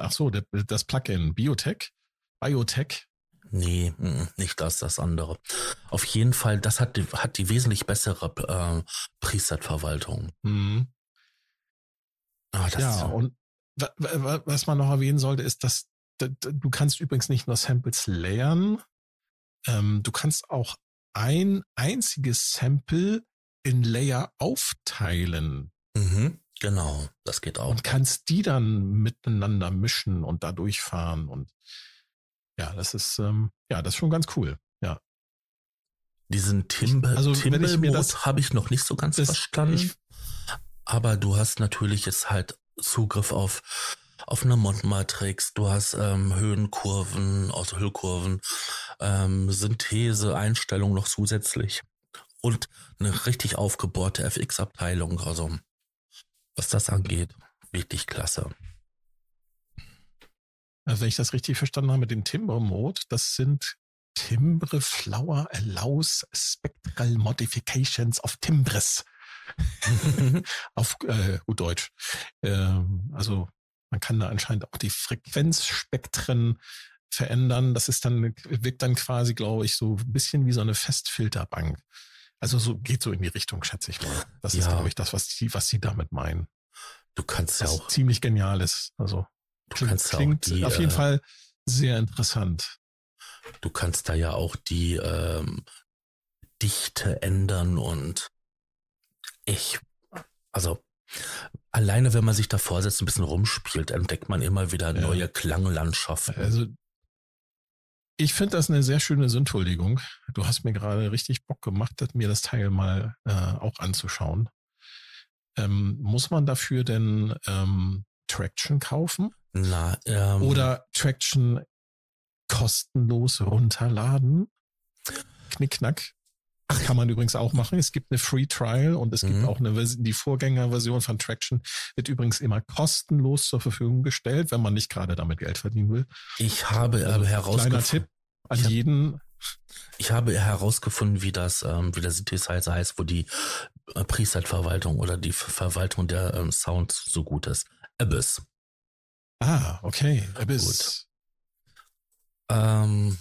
ach so, das Plugin Biotech? Biotech? Nee, nicht das, das andere. Auf jeden Fall, das hat die, hat die wesentlich bessere äh, Preset-Verwaltung. Mhm. Ah, ja, und was man noch erwähnen sollte, ist, dass du kannst übrigens nicht nur Samples layern, ähm, du kannst auch ein einziges Sample in Layer aufteilen. Mhm, genau, das geht auch. Und kannst die dann miteinander mischen und da durchfahren und ja, das ist, ähm, ja, das ist schon ganz cool. Ja. Diesen Timber, also, Timber habe ich noch nicht so ganz verstanden. Ich, aber du hast natürlich jetzt halt Zugriff auf auf eine Mod-Matrix, du hast ähm, Höhenkurven, also Höhlkurven, ähm, Synthese, Einstellung noch zusätzlich und eine richtig aufgebohrte FX-Abteilung. Also was das angeht, wirklich klasse. Also wenn ich das richtig verstanden habe mit dem Timbre Mode, das sind Timbre Flower Allows Spectral Modifications of Timbres. auf äh, gut Deutsch. Ähm, also man kann da anscheinend auch die Frequenzspektren verändern. Das ist dann, wirkt dann quasi, glaube ich, so ein bisschen wie so eine Festfilterbank. Also so geht so in die Richtung, schätze ich mal. Das ja. ist, glaube ich, das, was sie, was sie damit meinen. Du kannst ja auch ziemlich genial ist. Also du klingt, kannst klingt die, auf jeden äh, Fall sehr interessant. Du kannst da ja auch die ähm, Dichte ändern und ich, also alleine wenn man sich da vorsetzt, ein bisschen rumspielt, entdeckt man immer wieder neue ja. Klanglandschaften. Also ich finde das eine sehr schöne Synthuldierung. Du hast mir gerade richtig Bock gemacht, mir das Teil mal äh, auch anzuschauen. Ähm, muss man dafür denn ähm, Traction kaufen? Na, ähm, Oder Traction kostenlos runterladen? Knickknack. Ach, kann man übrigens auch machen. Es gibt eine Free Trial und es mhm. gibt auch eine Version, die Vorgängerversion von Traction wird übrigens immer kostenlos zur Verfügung gestellt, wenn man nicht gerade damit Geld verdienen will. Ich habe also, herausgefunden. Kleiner Tipp an ich jeden. Ich habe herausgefunden, wie das, ähm, wie der Synthesizer heißt, wo die äh, Preset-Verwaltung oder die Verwaltung der ähm, Sounds so gut ist. Abyss. Ah, okay. Abyss. Gut. Ähm,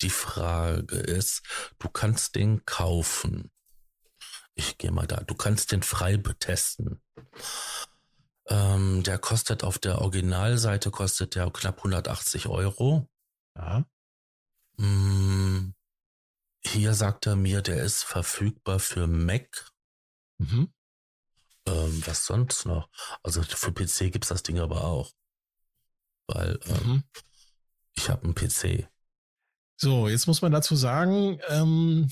die Frage ist, du kannst den kaufen. Ich gehe mal da. Du kannst den frei betesten. Ähm, der kostet auf der Originalseite kostet der knapp 180 Euro. Ja. Hm, hier sagt er mir, der ist verfügbar für Mac. Mhm. Ähm, was sonst noch? Also für PC gibt's das Ding aber auch. Weil ähm, mhm. ich habe einen PC. So, jetzt muss man dazu sagen, ähm,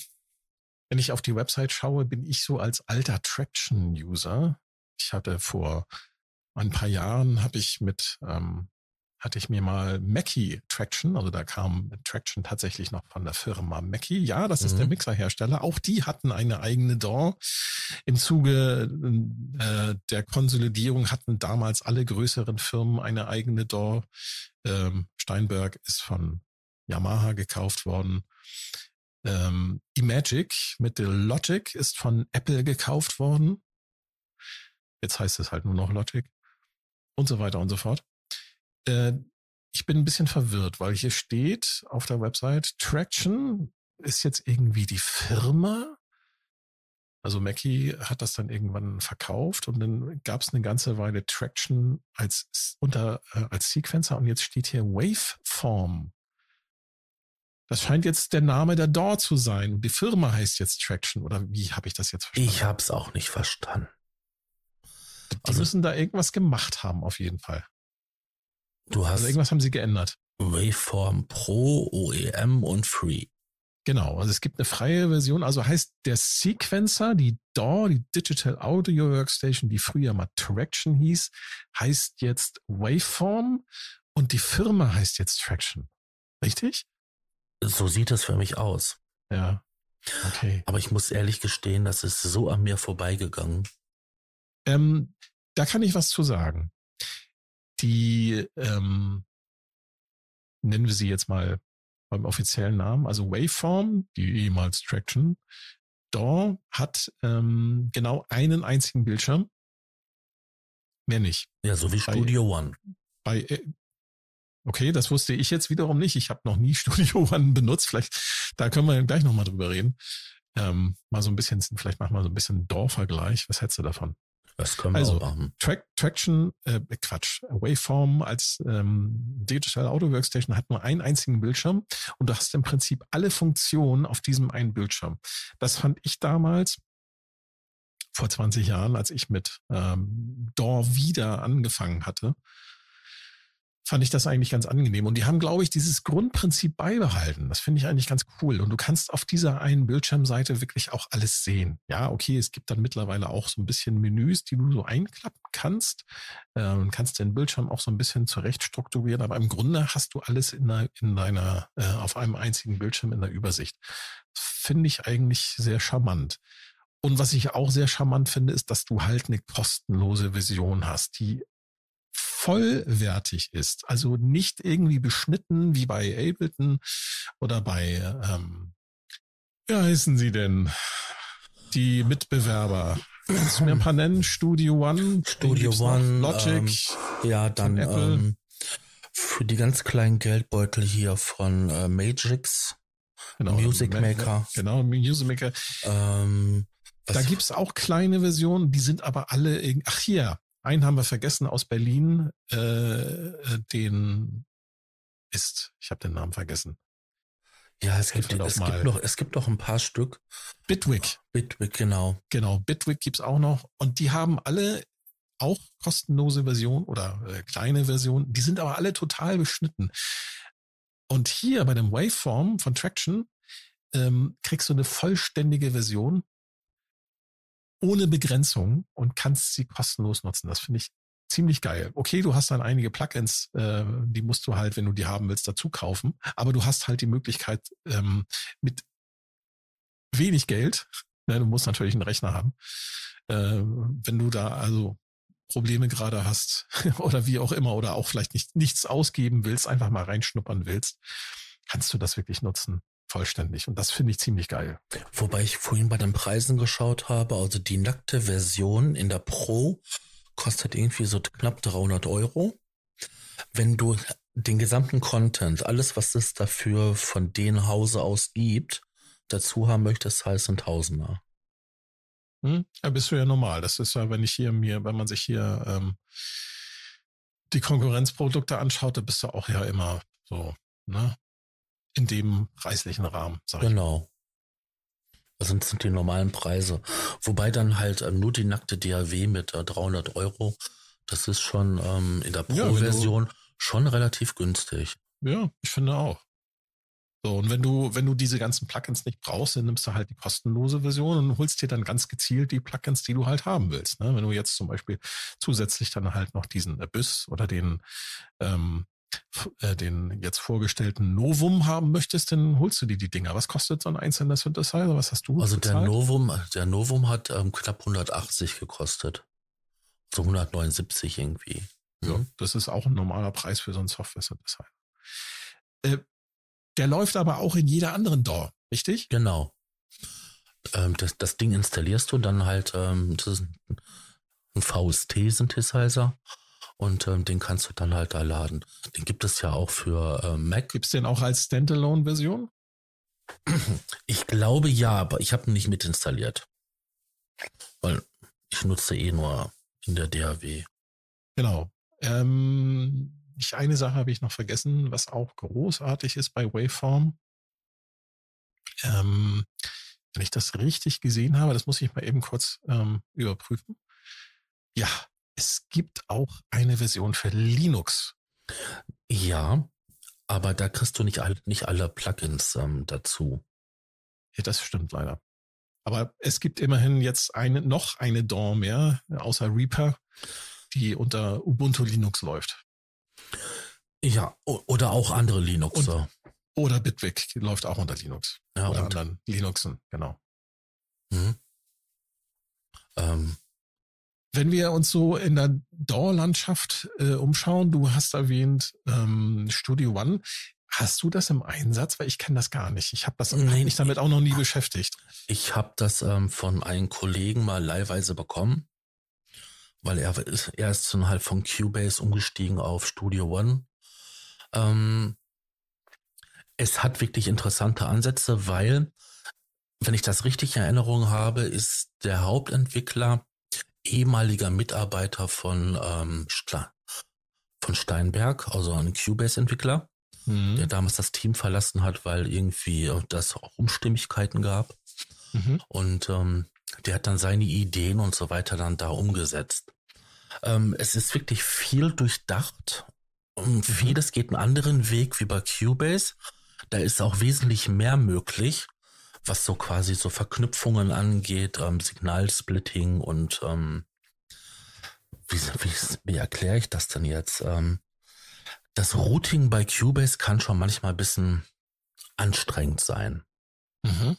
wenn ich auf die Website schaue, bin ich so als alter Traction-User. Ich hatte vor ein paar Jahren, habe ich mit, ähm, hatte ich mir mal Mackie Traction, also da kam Traction tatsächlich noch von der Firma Mackie. Ja, das ist mhm. der Mixerhersteller. Auch die hatten eine eigene DAW. Im Zuge äh, der Konsolidierung hatten damals alle größeren Firmen eine eigene DAW. Ähm, Steinberg ist von Yamaha gekauft worden. Ähm, Imagic mit der Logic ist von Apple gekauft worden. Jetzt heißt es halt nur noch Logic. Und so weiter und so fort. Äh, ich bin ein bisschen verwirrt, weil hier steht auf der Website, Traction ist jetzt irgendwie die Firma. Also Mackie hat das dann irgendwann verkauft und dann gab es eine ganze Weile Traction als unter äh, als Sequencer und jetzt steht hier Waveform das scheint jetzt der Name der DAW zu sein. Und die Firma heißt jetzt Traction. Oder wie habe ich das jetzt verstanden? Ich habe es auch nicht verstanden. Die also, müssen da irgendwas gemacht haben, auf jeden Fall. Du hast also irgendwas haben sie geändert. Waveform Pro, OEM und Free. Genau, also es gibt eine freie Version, also heißt der Sequencer, die DAW, die Digital Audio Workstation, die früher mal Traction hieß, heißt jetzt Waveform und die Firma heißt jetzt Traction. Richtig? So sieht es für mich aus. Ja. Okay. Aber ich muss ehrlich gestehen, das ist so an mir vorbeigegangen. Ähm, da kann ich was zu sagen. Die, ähm, nennen wir sie jetzt mal beim offiziellen Namen, also Waveform, die ehemals Traction, DAW hat ähm, genau einen einzigen Bildschirm. Mehr nicht. Ja, so wie Studio bei, One. Bei, äh, Okay, das wusste ich jetzt wiederum nicht. Ich habe noch nie Studio One benutzt. Vielleicht, da können wir gleich nochmal drüber reden. Ähm, mal so ein bisschen, vielleicht machen wir so ein bisschen Dorfvergleich. Was hättest du davon? Das können wir also, auch machen. Track, Traction, äh, Quatsch, Waveform als ähm, Digital Audio Workstation hat nur einen einzigen Bildschirm und du hast im Prinzip alle Funktionen auf diesem einen Bildschirm. Das fand ich damals vor 20 Jahren, als ich mit ähm, DAW wieder angefangen hatte, fand ich das eigentlich ganz angenehm. Und die haben, glaube ich, dieses Grundprinzip beibehalten. Das finde ich eigentlich ganz cool. Und du kannst auf dieser einen Bildschirmseite wirklich auch alles sehen. Ja, okay, es gibt dann mittlerweile auch so ein bisschen Menüs, die du so einklappen kannst. Ähm, kannst den Bildschirm auch so ein bisschen zurecht strukturieren. Aber im Grunde hast du alles in, der, in deiner, äh, auf einem einzigen Bildschirm in der Übersicht. Finde ich eigentlich sehr charmant. Und was ich auch sehr charmant finde, ist, dass du halt eine kostenlose Version hast, die vollwertig ist, also nicht irgendwie beschnitten wie bei Ableton oder bei, ähm, wie heißen sie denn? Die Mitbewerber. Kannst du mir ein paar nennen? Studio One, Studio One, Logic. Ähm, ja, dann ähm, für die ganz kleinen Geldbeutel hier von äh, Magix, genau, Music Maker. Genau, Music Maker. Ähm, da gibt's auch kleine Versionen, die sind aber alle, ach hier, einen haben wir vergessen aus Berlin, äh, äh den ist, ich habe den Namen vergessen. Ja, es gibt, es gibt noch, es gibt noch ein paar Stück. Bitwig. Bitwig, genau. Genau, Bitwig gibt's auch noch. Und die haben alle auch kostenlose Version oder äh, kleine Version. Die sind aber alle total beschnitten. Und hier bei dem Waveform von Traction ähm, kriegst du eine vollständige Version ohne Begrenzung und kannst sie kostenlos nutzen. Das finde ich ziemlich geil. Okay, du hast dann einige Plugins, äh, die musst du halt, wenn du die haben willst, dazu kaufen. Aber du hast halt die Möglichkeit, ähm, mit wenig Geld, ne, du musst natürlich einen Rechner haben, äh, wenn du da also Probleme gerade hast oder wie auch immer oder auch vielleicht nicht nichts ausgeben willst, einfach mal reinschnuppern willst, kannst du das wirklich nutzen vollständig. Und das finde ich ziemlich geil. Wobei ich vorhin bei den Preisen geschaut habe, also die nackte Version in der Pro kostet irgendwie so knapp 300 Euro. Wenn du den gesamten Content, alles was es dafür von den Hause aus gibt, dazu haben möchtest, heißt ein Tausender. Hm? Ja, bist du ja normal. Das ist ja, wenn ich hier mir, wenn man sich hier ähm, die Konkurrenzprodukte anschaut, da bist du auch ja immer so, ne? In dem preislichen Rahmen, sag genau. ich. Also das sind die normalen Preise. Wobei dann halt ähm, nur die nackte DAW mit äh, 300 Euro, das ist schon ähm, in der Pro-Version ja, schon relativ günstig. Ja, ich finde auch. So, und wenn du, wenn du diese ganzen Plugins nicht brauchst, dann nimmst du halt die kostenlose Version und holst dir dann ganz gezielt die Plugins, die du halt haben willst. Ne? Wenn du jetzt zum Beispiel zusätzlich dann halt noch diesen Abyss oder den, ähm, äh, den jetzt vorgestellten Novum haben möchtest, dann holst du dir die Dinger. Was kostet so ein einzelner Synthesizer? Was hast du? Also bezahlt? der Novum, der Novum hat ähm, knapp 180 gekostet. So 179 irgendwie. Mhm. Ja, das ist auch ein normaler Preis für so einen Software-Synthesizer. Äh, der läuft aber auch in jeder anderen DAW, richtig? Genau. Ähm, das, das Ding installierst du dann halt, ähm, das ist ein VST-Synthesizer und ähm, den kannst du dann halt da laden. Den gibt es ja auch für äh, Mac. Gibt es den auch als Standalone-Version? Ich glaube ja, aber ich habe ihn nicht mit installiert. Weil ich nutze eh nur in der DAW. Genau. Ähm, ich, eine Sache habe ich noch vergessen, was auch großartig ist bei Waveform. Ähm, wenn ich das richtig gesehen habe, das muss ich mal eben kurz ähm, überprüfen. Ja, es gibt auch eine Version für Linux. Ja, aber da kriegst du nicht, all, nicht alle Plugins ähm, dazu. Ja, das stimmt leider. Aber es gibt immerhin jetzt eine, noch eine DAW mehr, außer Reaper, die unter Ubuntu Linux läuft. Ja, oder auch andere Linux. Und, oder Bitwig läuft auch unter Linux. Ja, oder und? anderen Linuxen, genau. Mhm. Ähm. Wenn wir uns so in der DAW-Landschaft äh, umschauen, du hast erwähnt ähm, Studio One. Hast du das im Einsatz? Weil ich kenne das gar nicht. Ich habe das nee, mich damit auch noch nie beschäftigt. Ich habe das ähm, von einem Kollegen mal leihweise bekommen, weil er ist, er ist dann halt von Cubase umgestiegen auf Studio One ähm, es hat wirklich interessante Ansätze, weil, wenn ich das richtig in Erinnerung habe, ist der Hauptentwickler ehemaliger Mitarbeiter von, ähm, von Steinberg, also ein Cubase-Entwickler, mhm. der damals das Team verlassen hat, weil irgendwie das auch Umstimmigkeiten gab. Mhm. Und ähm, der hat dann seine Ideen und so weiter dann da umgesetzt. Ähm, es ist wirklich viel durchdacht und vieles geht einen anderen Weg wie bei Cubase. Da ist auch wesentlich mehr möglich, was so quasi so Verknüpfungen angeht, ähm, Signalsplitting und ähm, wie, wie, wie erkläre ich das denn jetzt? Ähm, das Routing bei Cubase kann schon manchmal ein bisschen anstrengend sein. Mhm.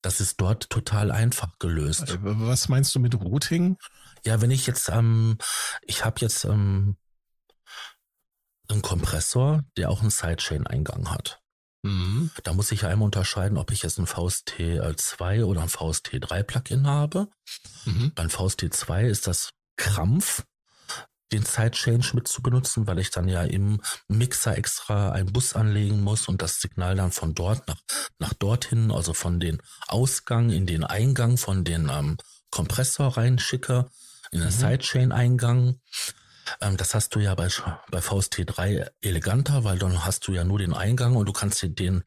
Das ist dort total einfach gelöst. Äh, was meinst du mit Routing? Ja, wenn ich jetzt, ähm, ich habe jetzt ähm, einen Kompressor, der auch einen Sidechain-Eingang hat. Mhm. Da muss ich ja einmal unterscheiden, ob ich jetzt ein VST2 oder ein VST3 Plugin habe. Mhm. Beim VST2 ist das Krampf, den Side-Change mit zu benutzen, weil ich dann ja im Mixer extra einen Bus anlegen muss und das Signal dann von dort nach, nach dorthin, also von den Ausgang in den Eingang von den ähm, Kompressor reinschicke, in den mhm. Sidechain-Eingang. Ähm, das hast du ja bei, bei VST3 eleganter, weil dann hast du ja nur den Eingang und du kannst den,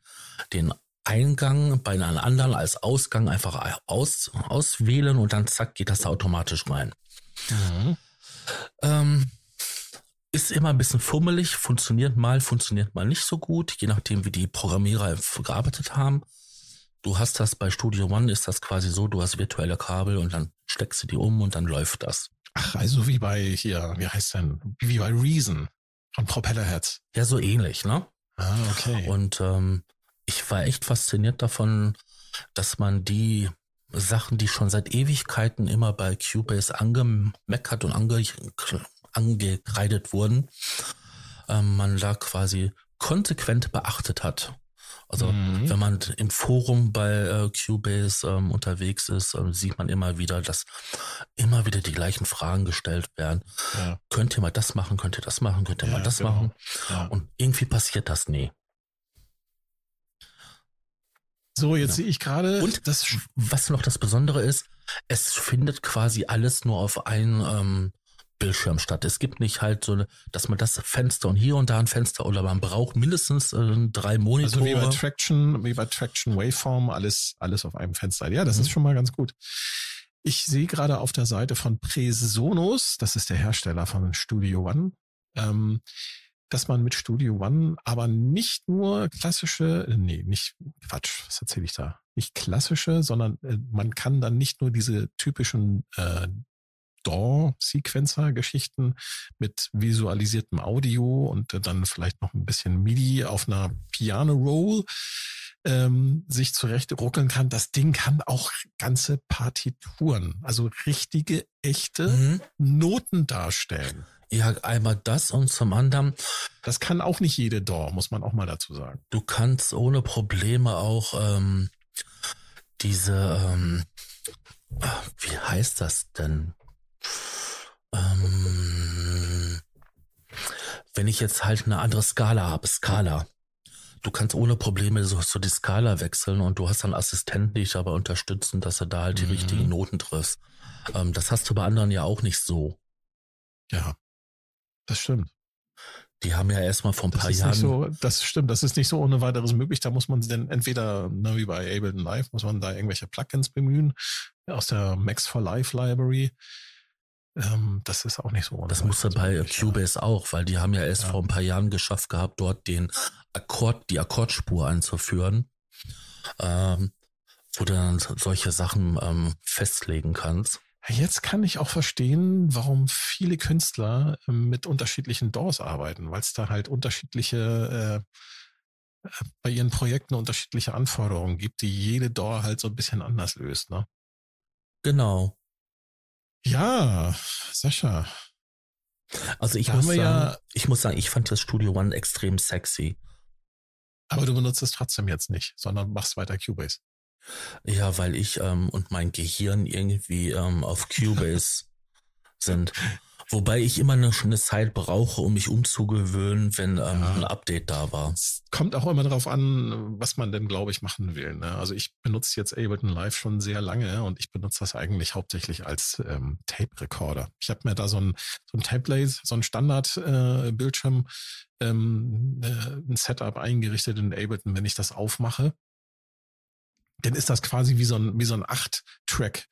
den Eingang bei einem anderen als Ausgang einfach aus, auswählen und dann zack geht das automatisch rein. Mhm. Ähm, ist immer ein bisschen fummelig, funktioniert mal, funktioniert mal nicht so gut, je nachdem, wie die Programmierer gearbeitet haben. Du hast das bei Studio One, ist das quasi so, du hast virtuelle Kabel und dann steckst du die um und dann läuft das. Ach, also wie bei hier, wie heißt denn, wie bei Reason von Propellerheads. Ja, so ähnlich, ne? Ah, okay. Und ähm, ich war echt fasziniert davon, dass man die Sachen, die schon seit Ewigkeiten immer bei Cubase angemeckert und ange, angekreidet wurden, ähm, man da quasi konsequent beachtet hat. Also mhm. wenn man im Forum bei äh, Cubase ähm, unterwegs ist, ähm, sieht man immer wieder, dass immer wieder die gleichen Fragen gestellt werden. Ja. Könnt ihr mal das machen, könnt ihr das machen, könnt ihr ja, mal das genau. machen? Ja. Und irgendwie passiert das nie. So, jetzt sehe ich gerade. Und das, was noch das Besondere ist, es findet quasi alles nur auf ein ähm, Bildschirm statt. Es gibt nicht halt so, eine, dass man das Fenster und hier und da ein Fenster oder man braucht mindestens äh, drei Monitore. Also wie bei Traction, wie bei Traction Waveform, alles, alles auf einem Fenster. Ja, das mhm. ist schon mal ganz gut. Ich sehe gerade auf der Seite von Presonus, das ist der Hersteller von Studio One, ähm, dass man mit Studio One aber nicht nur klassische, nee, nicht Quatsch, was erzähle ich da? Nicht klassische, sondern äh, man kann dann nicht nur diese typischen äh, DAW-Sequencer-Geschichten mit visualisiertem Audio und dann vielleicht noch ein bisschen MIDI auf einer Piano-Roll ähm, sich zurecht ruckeln kann. Das Ding kann auch ganze Partituren, also richtige, echte mhm. Noten darstellen. Ja, einmal das und zum anderen. Das kann auch nicht jede DAW, muss man auch mal dazu sagen. Du kannst ohne Probleme auch ähm, diese, ähm, wie heißt das denn? Ähm, wenn ich jetzt halt eine andere Skala habe, Skala. Du kannst ohne Probleme so, so die Skala wechseln und du hast dann Assistenten, die dich dabei unterstützen, dass du da halt die mhm. richtigen Noten triffst. Ähm, das hast du bei anderen ja auch nicht so. Ja, das stimmt. Die haben ja erstmal vor ein das paar Jahren. So, das stimmt, das ist nicht so ohne weiteres möglich. Da muss man denn entweder, ne, wie bei Ableton Live, muss man da irgendwelche Plugins bemühen aus der Max for Life Library. Ähm, das ist auch nicht so. Das musste bei Cubase auch, weil die haben ja erst ja. vor ein paar Jahren geschafft gehabt, dort den Akkord, die Akkordspur einzuführen, ähm, wo du dann solche Sachen ähm, festlegen kannst. Jetzt kann ich auch verstehen, warum viele Künstler ähm, mit unterschiedlichen DAWs arbeiten, weil es da halt unterschiedliche äh, äh, bei ihren Projekten unterschiedliche Anforderungen gibt, die jede DAW halt so ein bisschen anders löst, ne? Genau. Ja, Sascha. Also ich muss, sagen, ja, ich muss sagen, ich fand das Studio One extrem sexy. Aber du benutzt es trotzdem jetzt nicht, sondern machst weiter Cubase. Ja, weil ich ähm, und mein Gehirn irgendwie ähm, auf Cubase sind. Wobei ich immer eine, eine Zeit brauche, um mich umzugewöhnen, wenn ähm, ja. ein Update da war. Es kommt auch immer darauf an, was man denn, glaube ich, machen will. Ne? Also ich benutze jetzt Ableton Live schon sehr lange und ich benutze das eigentlich hauptsächlich als ähm, Tape-Recorder. Ich habe mir da so ein, so ein Template, so ein Standard-Bildschirm, äh, ähm, äh, ein Setup eingerichtet in Ableton, wenn ich das aufmache. Dann ist das quasi wie so ein, wie so ein Acht-Track,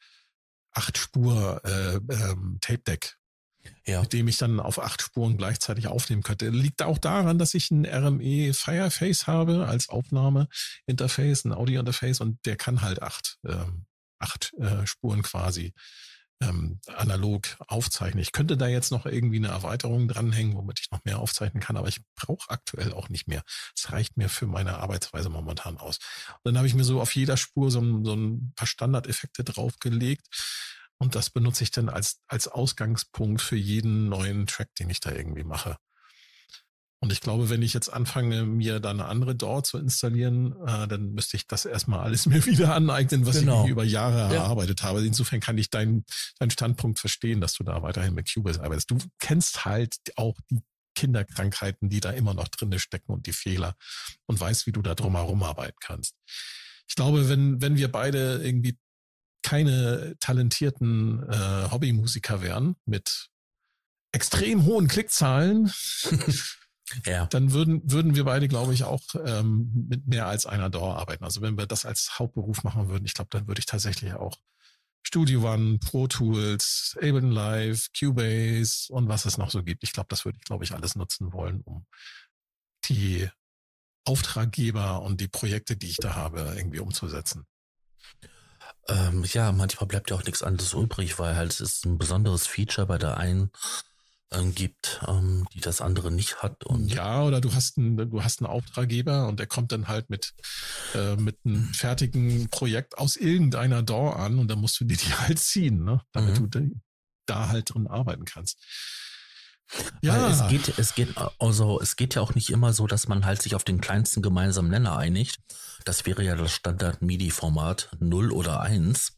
Acht-Spur äh, ähm, Tape-Deck ja. mit dem ich dann auf acht Spuren gleichzeitig aufnehmen könnte. Liegt auch daran, dass ich ein RME Fireface habe als Aufnahmeinterface, ein Audio-Interface und der kann halt acht, ähm, acht äh, Spuren quasi ähm, analog aufzeichnen. Ich könnte da jetzt noch irgendwie eine Erweiterung dranhängen, womit ich noch mehr aufzeichnen kann, aber ich brauche aktuell auch nicht mehr. Es reicht mir für meine Arbeitsweise momentan aus. Und dann habe ich mir so auf jeder Spur so, so ein paar Standardeffekte draufgelegt und das benutze ich dann als, als Ausgangspunkt für jeden neuen Track, den ich da irgendwie mache. Und ich glaube, wenn ich jetzt anfange, mir da eine andere DAW zu installieren, äh, dann müsste ich das erstmal alles mir wieder aneignen, was genau. ich über Jahre ja. erarbeitet habe. Insofern kann ich deinen deinen Standpunkt verstehen, dass du da weiterhin mit Cubase arbeitest. Du kennst halt auch die Kinderkrankheiten, die da immer noch drinne stecken und die Fehler und weißt, wie du da drumherum arbeiten kannst. Ich glaube, wenn, wenn wir beide irgendwie keine talentierten äh, Hobbymusiker wären mit extrem hohen Klickzahlen, ja. dann würden, würden wir beide, glaube ich, auch ähm, mit mehr als einer Dauer arbeiten. Also wenn wir das als Hauptberuf machen würden, ich glaube, dann würde ich tatsächlich auch Studio One, Pro Tools, Ableton Live, Cubase und was es noch so gibt. Ich glaube, das würde ich, glaube ich, alles nutzen wollen, um die Auftraggeber und die Projekte, die ich da habe, irgendwie umzusetzen. Ähm, ja, manchmal bleibt ja auch nichts anderes übrig, weil halt es ist ein besonderes Feature bei der einen ähm, gibt, ähm, die das andere nicht hat. Und ja, oder du hast einen, du hast einen Auftraggeber und der kommt dann halt mit, äh, mit einem mhm. fertigen Projekt aus irgendeiner DAW an und dann musst du dir die halt ziehen, ne? damit mhm. du da halt drin arbeiten kannst. Ja. Weil es geht, es geht, also es geht ja auch nicht immer so, dass man halt sich auf den kleinsten gemeinsamen Nenner einigt. Das wäre ja das Standard MIDI-Format 0 oder 1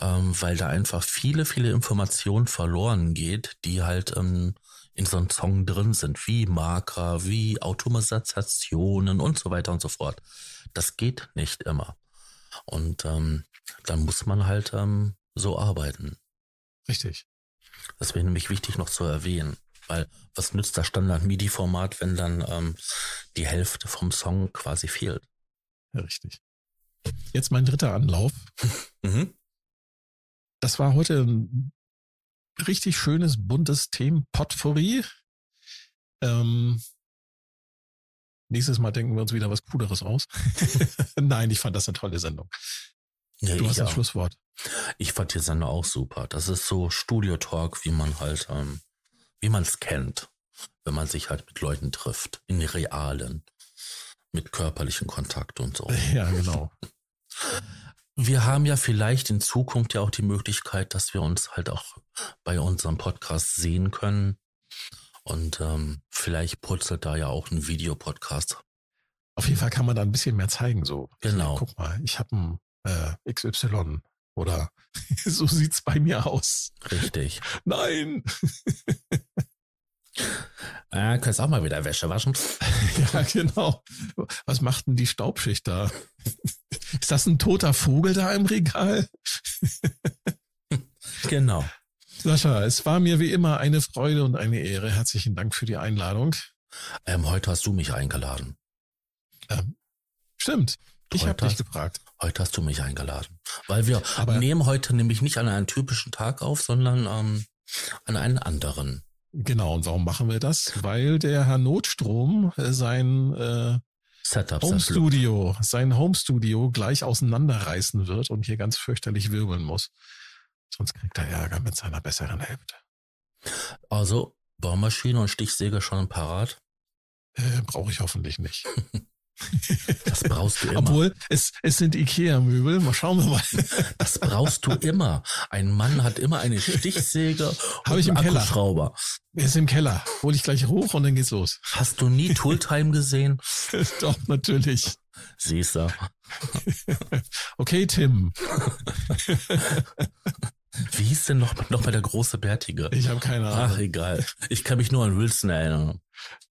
ähm, weil da einfach viele, viele Informationen verloren geht, die halt ähm, in so einem Song drin sind, wie Marker, wie Automatisationen und so weiter und so fort. Das geht nicht immer. Und ähm, dann muss man halt ähm, so arbeiten. Richtig. Das wäre nämlich wichtig noch zu erwähnen. Weil was nützt das Standard-MIDI-Format, wenn dann ähm, die Hälfte vom Song quasi fehlt? Richtig. Jetzt mein dritter Anlauf. mhm das war heute ein richtig schönes, buntes Themenpotpourri. Ähm, nächstes Mal denken wir uns wieder was Cooleres aus. Nein, ich fand das eine tolle Sendung. Ja, du hast das Schlusswort. Ich fand die Sendung auch super. Das ist so Studio-Talk, wie man halt, ähm, wie man es kennt, wenn man sich halt mit Leuten trifft, in realen, mit körperlichen Kontakt und so. Ja, genau. Wir haben ja vielleicht in Zukunft ja auch die Möglichkeit, dass wir uns halt auch bei unserem Podcast sehen können. Und ähm, vielleicht putzelt da ja auch ein Videopodcast. Auf jeden Fall kann man da ein bisschen mehr zeigen. So, genau. Ich, guck mal, ich habe ein äh, XY oder so sieht's bei mir aus. Richtig. Nein. Äh, könntest auch mal wieder Wäsche waschen. ja, genau. Was macht denn die Staubschicht da? Ist das ein toter Vogel da im Regal? genau. Sascha, es war mir wie immer eine Freude und eine Ehre. Herzlichen Dank für die Einladung. Ähm, heute hast du mich eingeladen. Ähm, stimmt. Ich habe dich gefragt. Heute hast du mich eingeladen. Weil wir Aber nehmen heute nämlich nicht an einem typischen Tag auf, sondern ähm, an einen anderen. Genau, und warum machen wir das? Weil der Herr Notstrom äh, sein äh, Setup, Home Studio, sein Home Studio gleich auseinanderreißen wird und hier ganz fürchterlich wirbeln muss. Sonst kriegt er Ärger mit seiner besseren Hälfte. Also, Baumaschine und Stichsäge schon parat? Äh, Brauche ich hoffentlich nicht. Das brauchst du immer. Obwohl, es, es sind Ikea-Möbel. Mal schauen wir mal. Das brauchst du immer. Ein Mann hat immer eine Stichsäge und ich im einen Akkuschrauber. Er ist im Keller. Hol ich gleich hoch und dann geht's los. Hast du nie Tooltime gesehen? Doch, natürlich. Siehst du. Okay, Tim. Wie hieß denn noch, noch mal der große Bärtige? Ich habe keine Ahnung. Ach, egal. Ich kann mich nur an Wilson erinnern.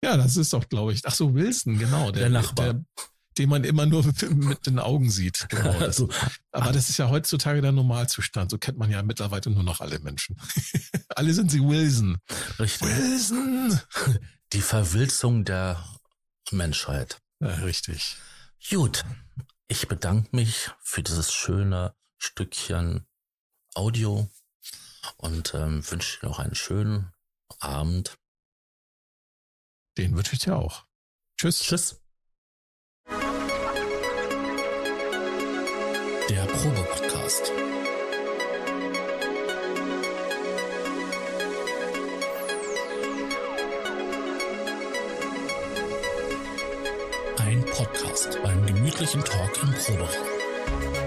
Ja, das ist doch, glaube ich. Ach so, Wilson, genau. Der, der Nachbar. Der, den man immer nur mit den Augen sieht. Genau. Also, Aber das ist ja heutzutage der Normalzustand. So kennt man ja mittlerweile nur noch alle Menschen. alle sind sie Wilson. Richtig. Wilson! Die Verwilzung der Menschheit. Ja, richtig. Gut. Ich bedanke mich für dieses schöne Stückchen Audio und ähm, wünsche dir noch einen schönen Abend. Den wünsche ich dir auch. Tschüss. Tschüss. Der Probe-Podcast. Ein Podcast beim gemütlichen Talk im Proberaum.